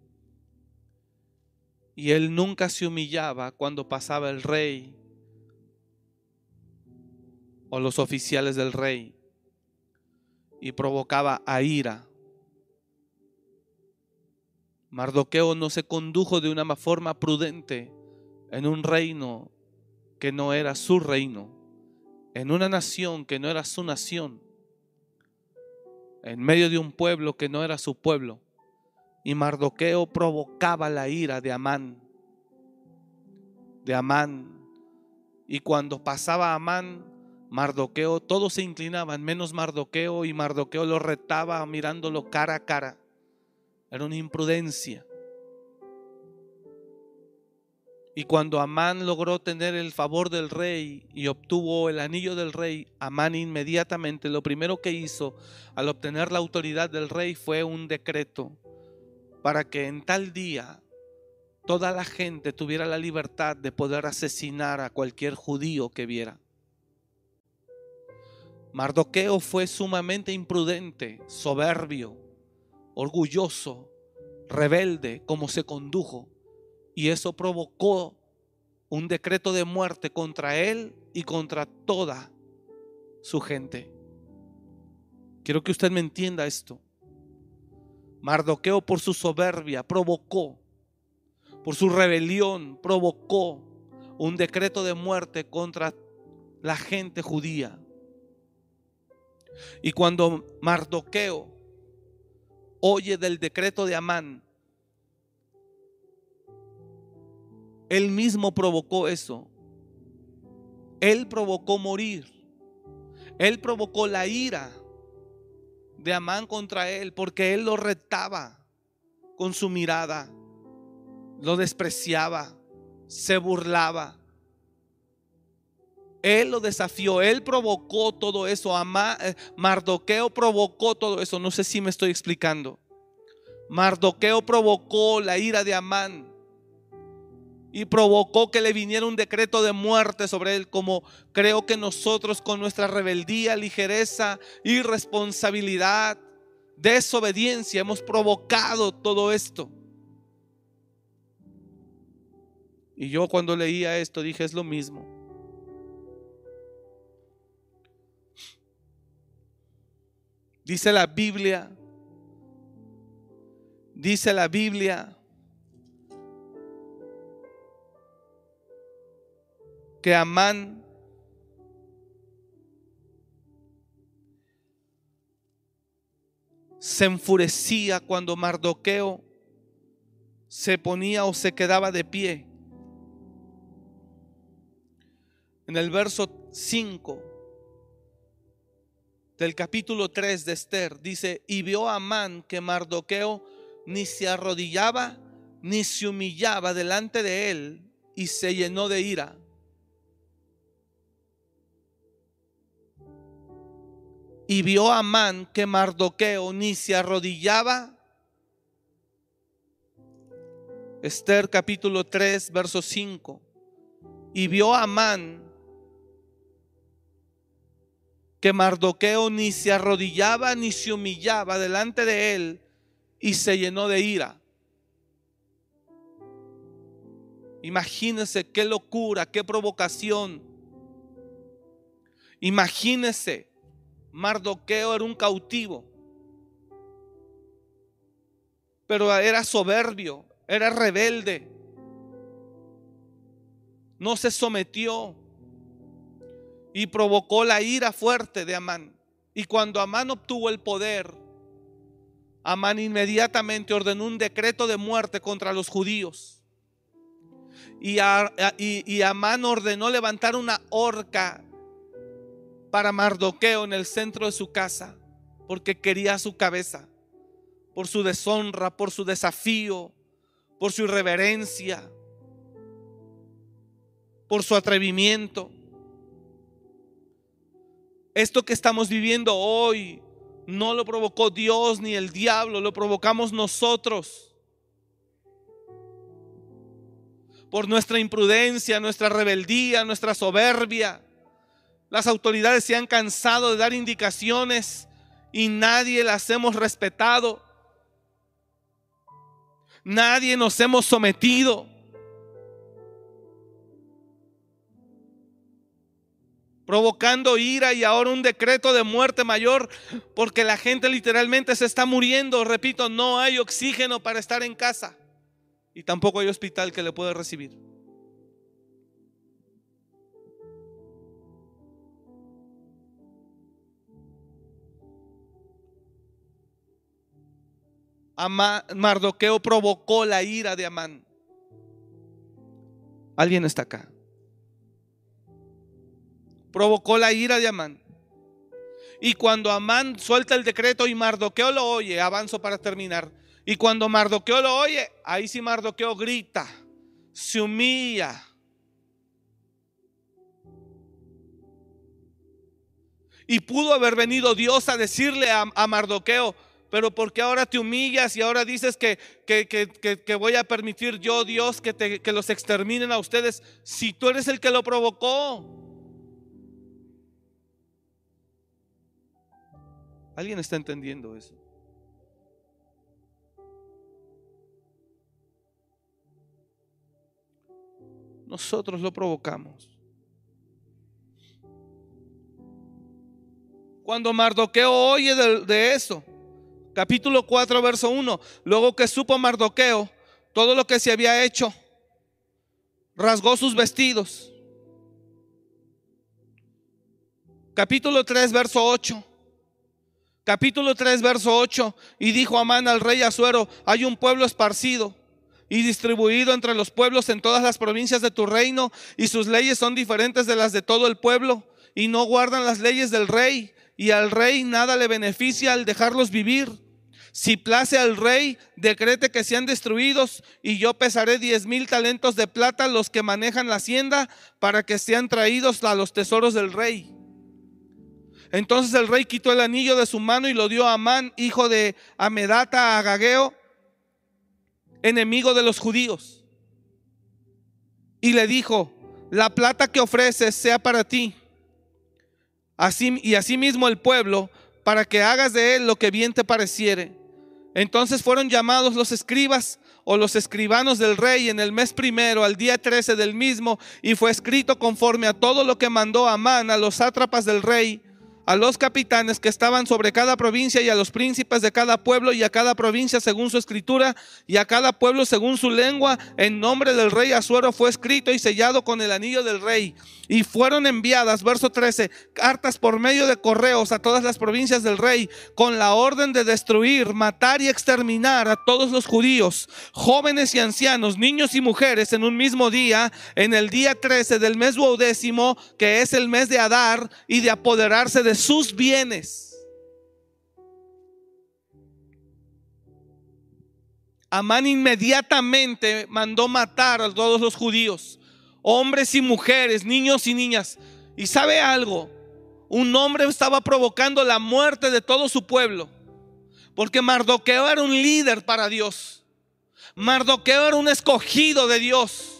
Y él nunca se humillaba cuando pasaba el rey o los oficiales del rey y provocaba a ira. Mardoqueo no se condujo de una forma prudente en un reino que no era su reino, en una nación que no era su nación, en medio de un pueblo que no era su pueblo. Y Mardoqueo provocaba la ira de Amán, de Amán. Y cuando pasaba Amán, Mardoqueo, todos se inclinaban, menos Mardoqueo, y Mardoqueo lo retaba mirándolo cara a cara. Era una imprudencia. Y cuando Amán logró tener el favor del rey y obtuvo el anillo del rey, Amán inmediatamente lo primero que hizo al obtener la autoridad del rey fue un decreto para que en tal día toda la gente tuviera la libertad de poder asesinar a cualquier judío que viera. Mardoqueo fue sumamente imprudente, soberbio, orgulloso, rebelde, como se condujo. Y eso provocó un decreto de muerte contra él y contra toda su gente. Quiero que usted me entienda esto. Mardoqueo por su soberbia provocó, por su rebelión provocó un decreto de muerte contra la gente judía. Y cuando Mardoqueo oye del decreto de Amán, él mismo provocó eso. Él provocó morir. Él provocó la ira de Amán contra él porque él lo retaba con su mirada, lo despreciaba, se burlaba. Él lo desafió, él provocó todo eso. Eh, Mardoqueo provocó todo eso. No sé si me estoy explicando. Mardoqueo provocó la ira de Amán y provocó que le viniera un decreto de muerte sobre él, como creo que nosotros con nuestra rebeldía, ligereza, irresponsabilidad, desobediencia hemos provocado todo esto. Y yo cuando leía esto dije, es lo mismo. Dice la Biblia, dice la Biblia que Amán se enfurecía cuando Mardoqueo se ponía o se quedaba de pie. En el verso 5 del capítulo 3 de Esther dice, y vio a Amán que Mardoqueo ni se arrodillaba ni se humillaba delante de él y se llenó de ira. Y vio a Amán que Mardoqueo ni se arrodillaba. Esther capítulo 3, verso 5. Y vio a Amán que Mardoqueo ni se arrodillaba ni se humillaba delante de él y se llenó de ira. Imagínense qué locura, qué provocación. Imagínense, Mardoqueo era un cautivo, pero era soberbio, era rebelde, no se sometió y provocó la ira fuerte de Amán. Y cuando Amán obtuvo el poder, Amán inmediatamente ordenó un decreto de muerte contra los judíos. Y, Amán ordenó levantar una horca para Mardoqueo en el centro de su casa, porque quería su cabeza, por su deshonra, por su desafío, por su irreverencia, por su atrevimiento. Esto que estamos viviendo hoy no lo provocó Dios ni el diablo, lo provocamos nosotros. Por nuestra imprudencia, nuestra rebeldía, nuestra soberbia. Las autoridades se han cansado de dar indicaciones y nadie las hemos respetado. Nadie nos hemos sometido. Provocando ira y ahora un decreto de muerte mayor porque la gente literalmente se está muriendo. Repito, no hay oxígeno para estar en casa y tampoco hay hospital que le pueda recibir. Mardoqueo provocó la ira de Amán. ¿Alguien está acá? Provocó la ira de Amán. Y cuando Amán suelta el decreto y Mardoqueo lo oye, avanzo para terminar. Y cuando Mardoqueo lo oye, ahí sí Mardoqueo grita, se humilla. Y pudo haber venido Dios a decirle a, Mardoqueo, pero ¿por qué ahora te humillas y ahora dices que, que, voy a permitir yo, Dios, que, que los exterminen a ustedes si tú eres el que lo provocó? ¿Alguien está entendiendo eso? Nosotros lo provocamos. Cuando Mardoqueo oye de, eso, capítulo 4, verso 1, luego que supo Mardoqueo todo lo que se había hecho, rasgó sus vestidos. Capítulo 3, verso 8 capítulo 3, verso 8, y dijo Amán al rey Azuero, hay un pueblo esparcido y distribuido entre los pueblos en todas las provincias de tu reino, y sus leyes son diferentes de las de todo el pueblo, y no guardan las leyes del rey, y al rey nada le beneficia al dejarlos vivir. Si place al rey, decrete que sean destruidos, y yo pesaré diez mil talentos de plata los que manejan la hacienda, para que sean traídos a los tesoros del rey. Entonces el rey quitó el anillo de su mano y lo dio a Amán, hijo de Amedata Agageo, enemigo de los judíos. Y le dijo, la plata que ofreces sea para ti. Así, y asimismo el pueblo, para que hagas de él lo que bien te pareciere. Entonces fueron llamados los escribas o los escribanos del rey en el mes primero, al día 13 del mismo, y fue escrito conforme a todo lo que mandó Amán a los sátrapas del rey a los capitanes que estaban sobre cada provincia y a los príncipes de cada pueblo y a cada provincia según su escritura y a cada pueblo según su lengua, en nombre del rey Azuero fue escrito y sellado con el anillo del rey. Y fueron enviadas, verso 13, cartas por medio de correos a todas las provincias del rey con la orden de destruir, matar y exterminar a todos los judíos, jóvenes y ancianos, niños y mujeres en un mismo día, en el día 13 del mes duodécimo, que es el mes de Adar, y de apoderarse de sus bienes. Amán inmediatamente mandó matar a todos los judíos, hombres y mujeres, niños y niñas. Y sabe algo, un hombre estaba provocando la muerte de todo su pueblo, porque Mardoqueo era un líder para Dios. Mardoqueo era un escogido de Dios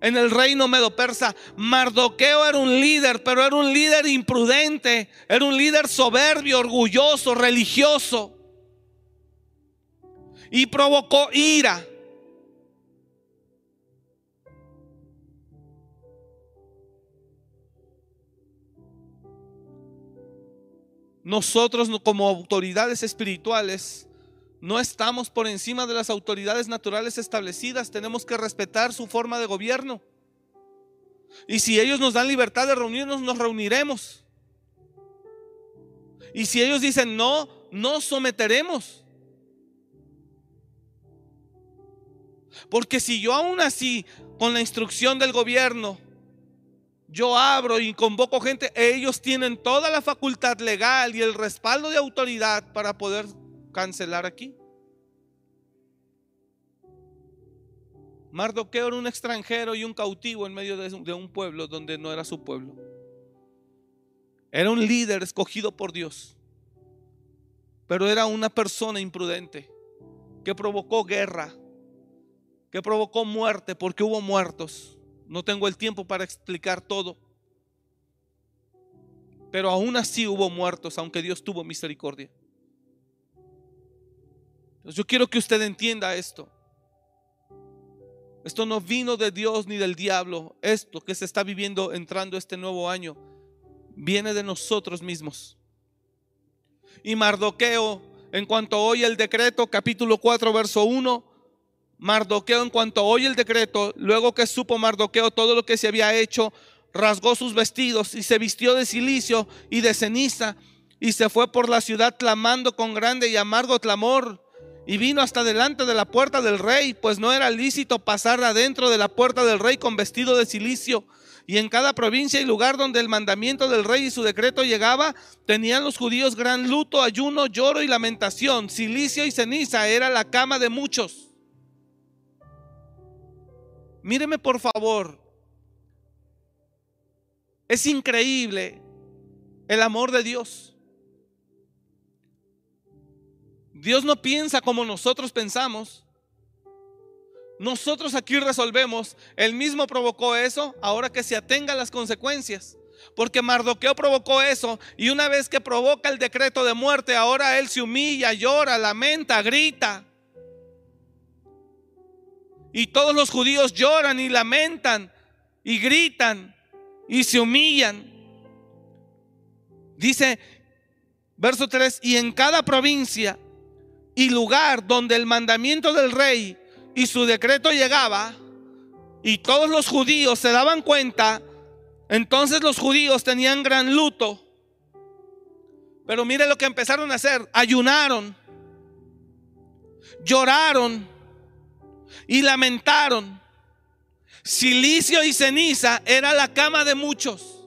en el reino medo-persa. Mardoqueo era un líder, pero era un líder imprudente, era un líder soberbio, orgulloso, religioso. Y provocó ira. Nosotros como autoridades espirituales no estamos por encima de las autoridades naturales establecidas, tenemos que respetar su forma de gobierno. Y si ellos nos dan libertad de reunirnos, nos reuniremos. Y si ellos dicen no, nos someteremos. Porque si yo aún así, con la instrucción del gobierno, yo abro y convoco gente, ellos tienen toda la facultad legal y el respaldo de autoridad para poder cancelar aquí. Mardoqueo era un extranjero y un cautivo en medio de un pueblo donde no era su pueblo. Era un líder escogido por Dios, pero era una persona imprudente que provocó guerra, que provocó muerte porque hubo muertos. No tengo el tiempo para explicar todo. Pero aún así hubo muertos, aunque Dios tuvo misericordia yo quiero que usted entienda esto. Esto no vino de Dios ni del diablo. Esto que se está viviendo entrando este nuevo año viene de nosotros mismos. Y Mardoqueo, en cuanto oye el decreto, capítulo 4, verso 1, Mardoqueo, en cuanto oye el decreto, luego que supo Mardoqueo todo lo que se había hecho, rasgó sus vestidos y se vistió de silicio y de ceniza y se fue por la ciudad clamando con grande y amargo clamor y vino hasta delante de la puerta del rey, pues no era lícito pasar adentro de la puerta del rey con vestido de silicio. Y en cada provincia y lugar donde el mandamiento del rey y su decreto llegaba, tenían los judíos gran luto, ayuno, lloro y lamentación. Silicio y ceniza era la cama de muchos. Míreme por favor. Es increíble el amor de Dios. Dios no piensa como nosotros pensamos. Nosotros aquí resolvemos. Él mismo provocó eso, ahora que se atenga a las consecuencias. Porque Mardoqueo provocó eso y una vez que provoca el decreto de muerte, ahora él se humilla, llora, lamenta, grita. Y todos los judíos lloran y lamentan y gritan y se humillan. Dice verso 3, y en cada provincia y lugar donde el mandamiento del rey y su decreto llegaba y todos los judíos se daban cuenta, entonces los judíos tenían gran luto. Pero mire lo que empezaron a hacer, ayunaron, lloraron y lamentaron. Silicio y ceniza era la cama de muchos.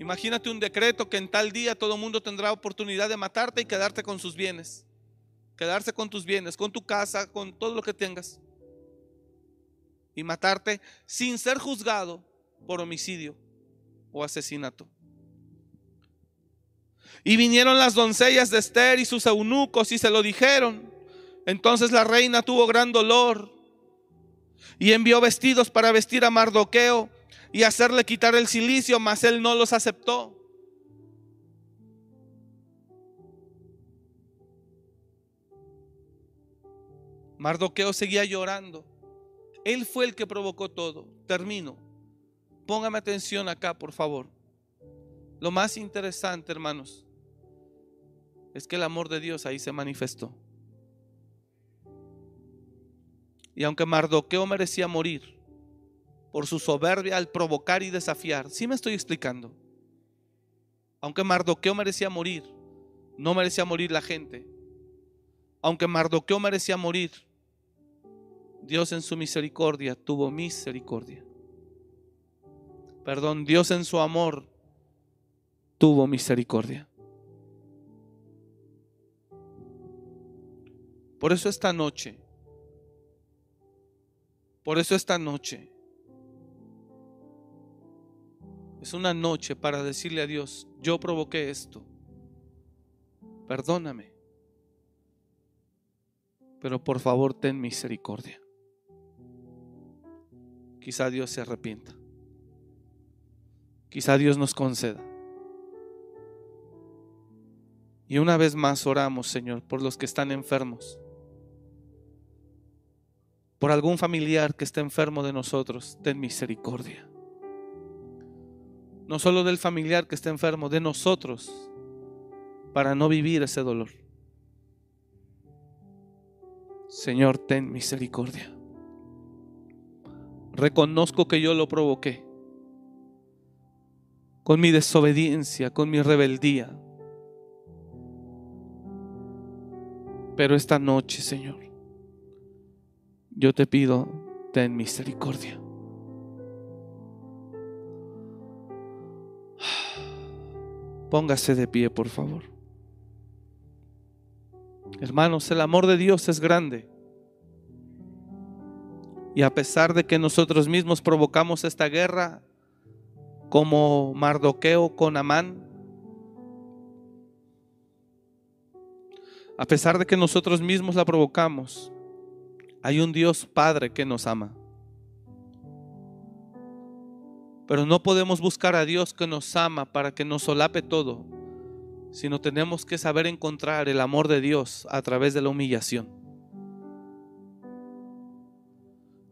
Imagínate un decreto que en tal día todo el mundo tendrá oportunidad de matarte y quedarte con sus bienes. Quedarse con tus bienes, con tu casa, con todo lo que tengas. Y matarte sin ser juzgado por homicidio o asesinato. Y vinieron las doncellas de Esther y sus eunucos y se lo dijeron. Entonces la reina tuvo gran dolor y envió vestidos para vestir a Mardoqueo y hacerle quitar el silicio, mas él no los aceptó. Mardoqueo seguía llorando. Él fue el que provocó todo. Termino. Póngame atención acá, por favor. Lo más interesante, hermanos, es que el amor de Dios ahí se manifestó. Y aunque Mardoqueo merecía morir por su soberbia al provocar y desafiar, sí me estoy explicando. Aunque Mardoqueo merecía morir, no merecía morir la gente. Aunque Mardoqueo merecía morir, Dios en su misericordia tuvo misericordia. Perdón, Dios en su amor tuvo misericordia. Por eso esta noche, por eso esta noche, es una noche para decirle a Dios, yo provoqué esto, perdóname, pero por favor ten misericordia. Quizá Dios se arrepienta. Quizá Dios nos conceda. Y una vez más oramos, Señor, por los que están enfermos. Por algún familiar que esté enfermo de nosotros, ten misericordia. No solo del familiar que esté enfermo, de nosotros, para no vivir ese dolor. Señor, ten misericordia. Reconozco que yo lo provoqué con mi desobediencia, con mi rebeldía. Pero esta noche, Señor, yo te pido, ten misericordia. Póngase de pie, por favor. Hermanos, el amor de Dios es grande. Y a pesar de que nosotros mismos provocamos esta guerra, como Mardoqueo con Amán, a pesar de que nosotros mismos la provocamos, hay un Dios Padre que nos ama. Pero no podemos buscar a Dios que nos ama para que nos solape todo, sino tenemos que saber encontrar el amor de Dios a través de la humillación.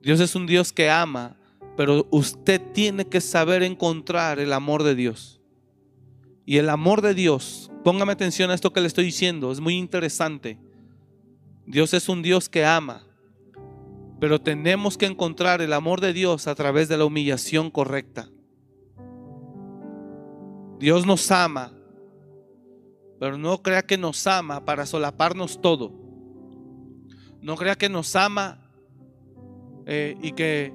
Dios es un Dios que ama, pero usted tiene que saber encontrar el amor de Dios. Y el amor de Dios, póngame atención a esto que le estoy diciendo, es muy interesante. Dios es un Dios que ama, pero tenemos que encontrar el amor de Dios a través de la humillación correcta. Dios nos ama, pero no crea que nos ama para solaparnos todo. No crea que nos ama eh, y que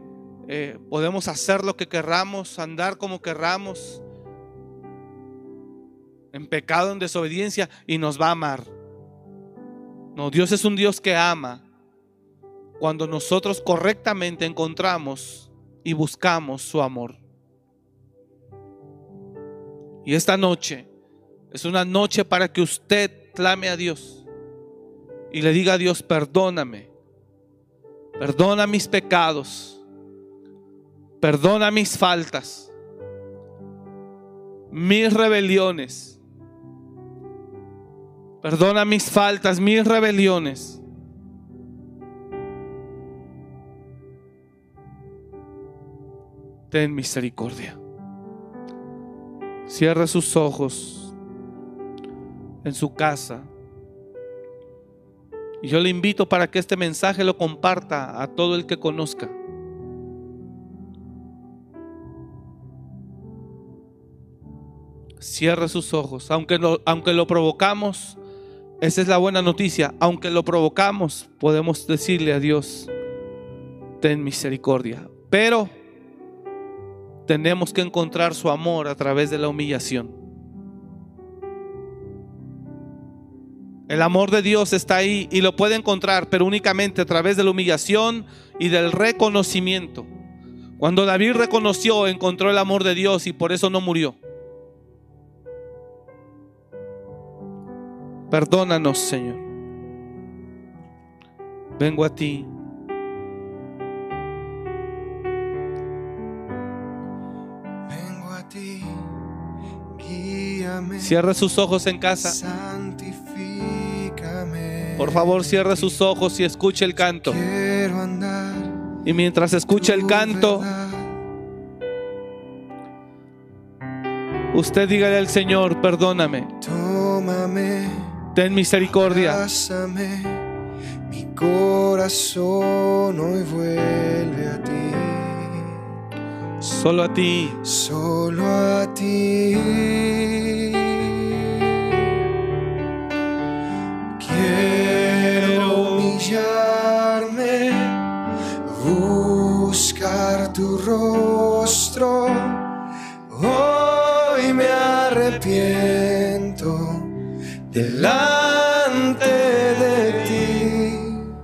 eh, podemos hacer lo que querramos, andar como querramos, en pecado, en desobediencia, y nos va a amar. No, Dios es un Dios que ama cuando nosotros correctamente encontramos y buscamos su amor. Y esta noche es una noche para que usted clame a Dios y le diga a Dios, perdóname Perdona mis pecados. Perdona mis faltas. Mis rebeliones. Perdona mis faltas, mis rebeliones. Ten misericordia. Cierre sus ojos en su casa. Y yo le invito para que este mensaje lo comparta a todo el que conozca. Cierre sus ojos. Aunque lo, aunque lo provocamos, esa es la buena noticia. Aunque lo provocamos, podemos decirle a Dios, ten misericordia. Pero tenemos que encontrar su amor a través de la humillación. El amor de Dios está ahí y lo puede encontrar, pero únicamente a través de la humillación y del reconocimiento. Cuando David reconoció, encontró el amor de Dios y por eso no murió. Perdónanos, Señor. Vengo a ti. Cierre sus ojos en casa. Por favor, cierre sus ojos y escuche el canto. Y mientras escucha el canto, usted dígale al Señor, perdóname, ten misericordia. mi corazón hoy vuelve a ti. Solo a ti. solo a ti. Quiero humillarme, buscar tu rostro. Hoy me arrepiento delante de ti.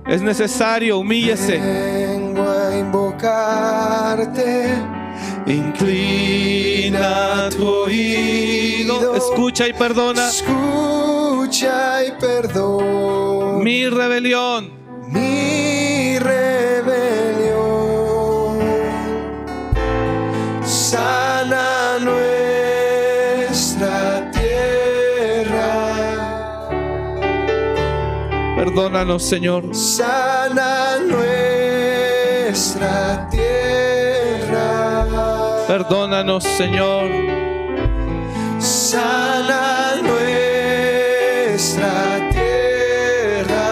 Es necesario, humíllese. Vengo a invocarte, inclina tu oído, Escucha y perdona escucha y perdona mi rebelión. mi rebelión. Sana nuestra tierra. Perdónanos, Señor. sana nuestra tierra. Perdónanos, Señor. Sana nuestra tierra.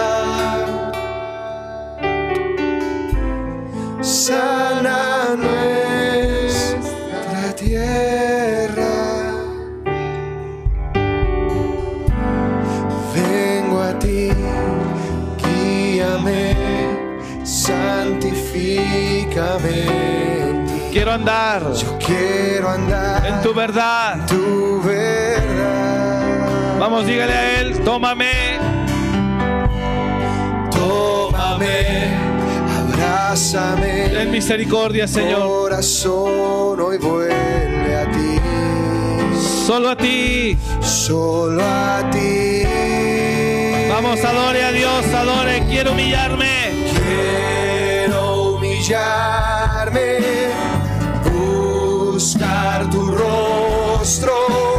Sana nuestra tierra. Vengo a ti, guíame, santifícame en ti. Quiero andar Yo quiero andar en tu verdad. tu verdad. Vamos, dígale a Él, tómame. Tómame, abrázame. Ten misericordia, Señor. Corazón hoy vuelve a ti. Solo a ti. Solo a ti. Vamos, adore a Dios, adore. Quiero humillarme. Quiero humillarme, buscar tu rostro.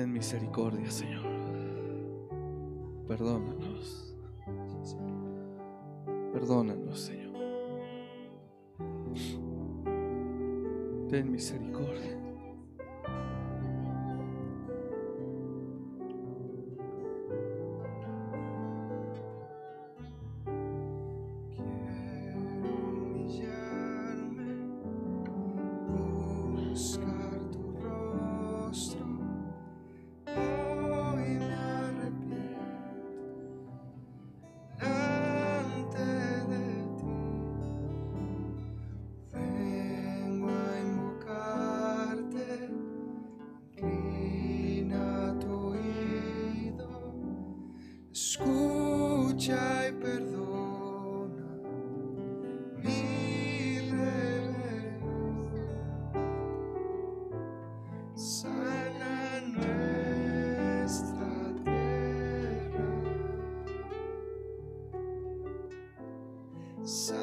Ten misericordia, Señor. Perdónanos. Perdónanos, Señor. Ten misericordia. Sana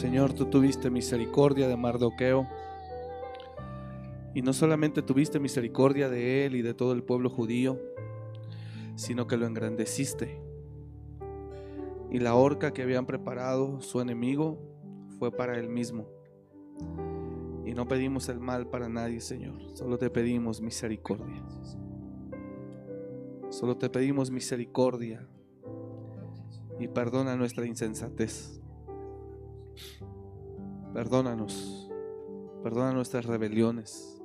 Señor, tú tuviste misericordia de Mardoqueo. Y no solamente tuviste misericordia de él y de todo el pueblo judío, sino que lo engrandeciste. Y la horca que habían preparado su enemigo fue para él mismo. Y no pedimos el mal para nadie, Señor. Solo te pedimos misericordia. Solo te pedimos misericordia. Y perdona nuestra insensatez. Perdónanos. Perdona nuestras rebeliones.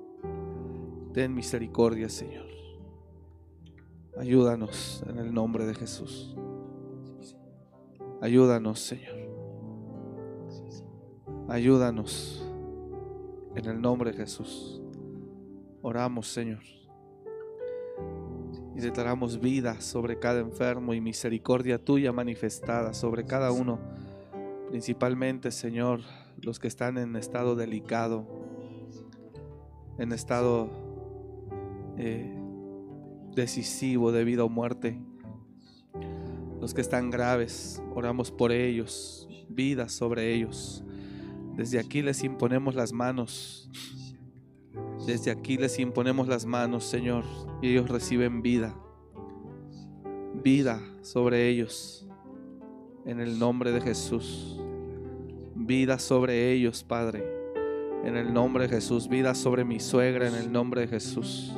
Ten misericordia, Señor. Ayúdanos en el nombre de Jesús. Ayúdanos, Señor. Ayúdanos en el nombre de Jesús. Oramos, Señor. Y declaramos vida sobre cada enfermo y misericordia tuya manifestada sobre cada uno. Principalmente, Señor, los que están en estado delicado, en estado eh, decisivo de vida o muerte. Los que están graves, oramos por ellos, vida sobre ellos. Desde aquí les imponemos las manos. Desde aquí les imponemos las manos, Señor, y ellos reciben vida. Vida sobre ellos. En el nombre de Jesús. Vida sobre ellos, Padre. En el nombre de Jesús. Vida sobre mi suegra. En el nombre de Jesús.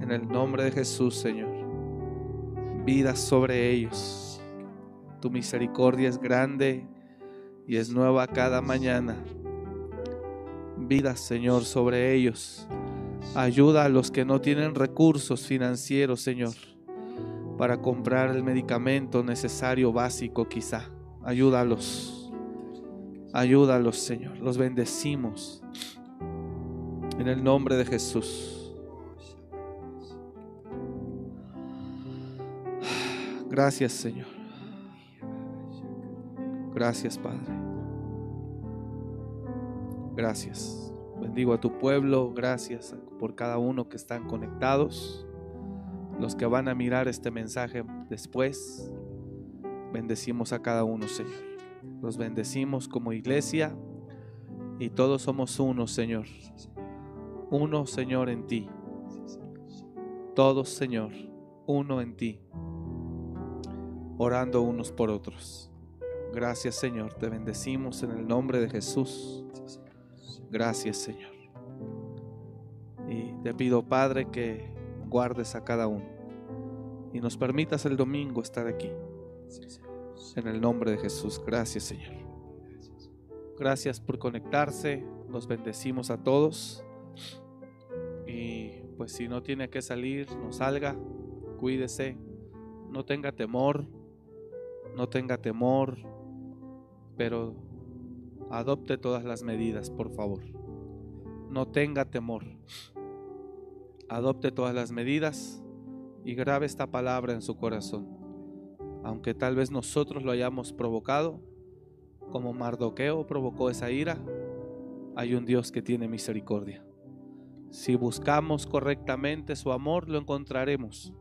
En el nombre de Jesús, Señor. Vida sobre ellos. Tu misericordia es grande y es nueva cada mañana. Vida, Señor, sobre ellos. Ayuda a los que no tienen recursos financieros, Señor, para comprar el medicamento necesario básico quizá. Ayúdalos. Ayúdalos, Señor. Los bendecimos. En el nombre de Jesús. Gracias, Señor. Gracias, Padre. Gracias. Bendigo a tu pueblo. Gracias por cada uno que están conectados. Los que van a mirar este mensaje después. Bendecimos a cada uno, Señor. Los bendecimos como iglesia. Y todos somos uno, Señor. Uno, Señor, en ti. Todos, Señor, uno en ti. Orando unos por otros. Gracias Señor, te bendecimos en el nombre de Jesús. Gracias Señor. Y te pido Padre que guardes a cada uno y nos permitas el domingo estar aquí. En el nombre de Jesús. Gracias Señor. Gracias por conectarse. Los bendecimos a todos. Y pues si no tiene que salir, no salga. Cuídese. No tenga temor. No tenga temor pero adopte todas las medidas, por favor. No tenga temor. adopte todas las medidas y grabe esta palabra en su corazón. Aunque tal vez nosotros lo hayamos provocado, como Mardoqueo provocó esa ira, hay un Dios que tiene misericordia. Si buscamos correctamente su amor, lo encontraremos.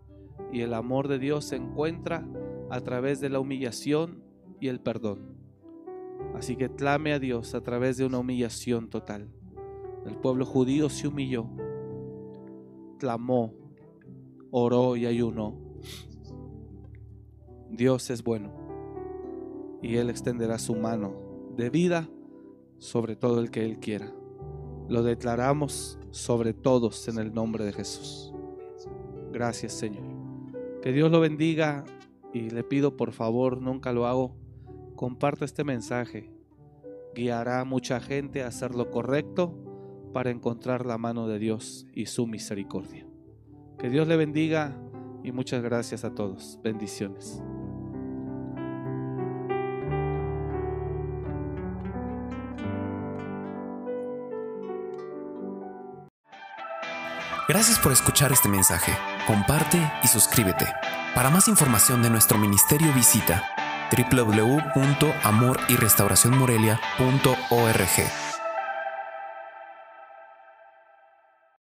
Y el amor de Dios se encuentra a través de la humillación y el perdón. Así que clame a Dios a través de una humillación total. El pueblo judío se humilló, clamó, oró y ayunó. Dios es bueno y Él extenderá su mano de vida sobre todo el que Él quiera. Lo declaramos sobre todos en el nombre de Jesús. Gracias Señor. Que Dios lo bendiga y le pido por favor, nunca lo hago, comparte este mensaje. Guiará a mucha gente a hacer lo correcto para encontrar la mano de Dios y su misericordia. Que Dios le bendiga y muchas gracias a todos. Bendiciones. Gracias por escuchar este mensaje. Comparte y suscríbete. Para más información de nuestro ministerio visita www.amoryrestauracionmorelia.org.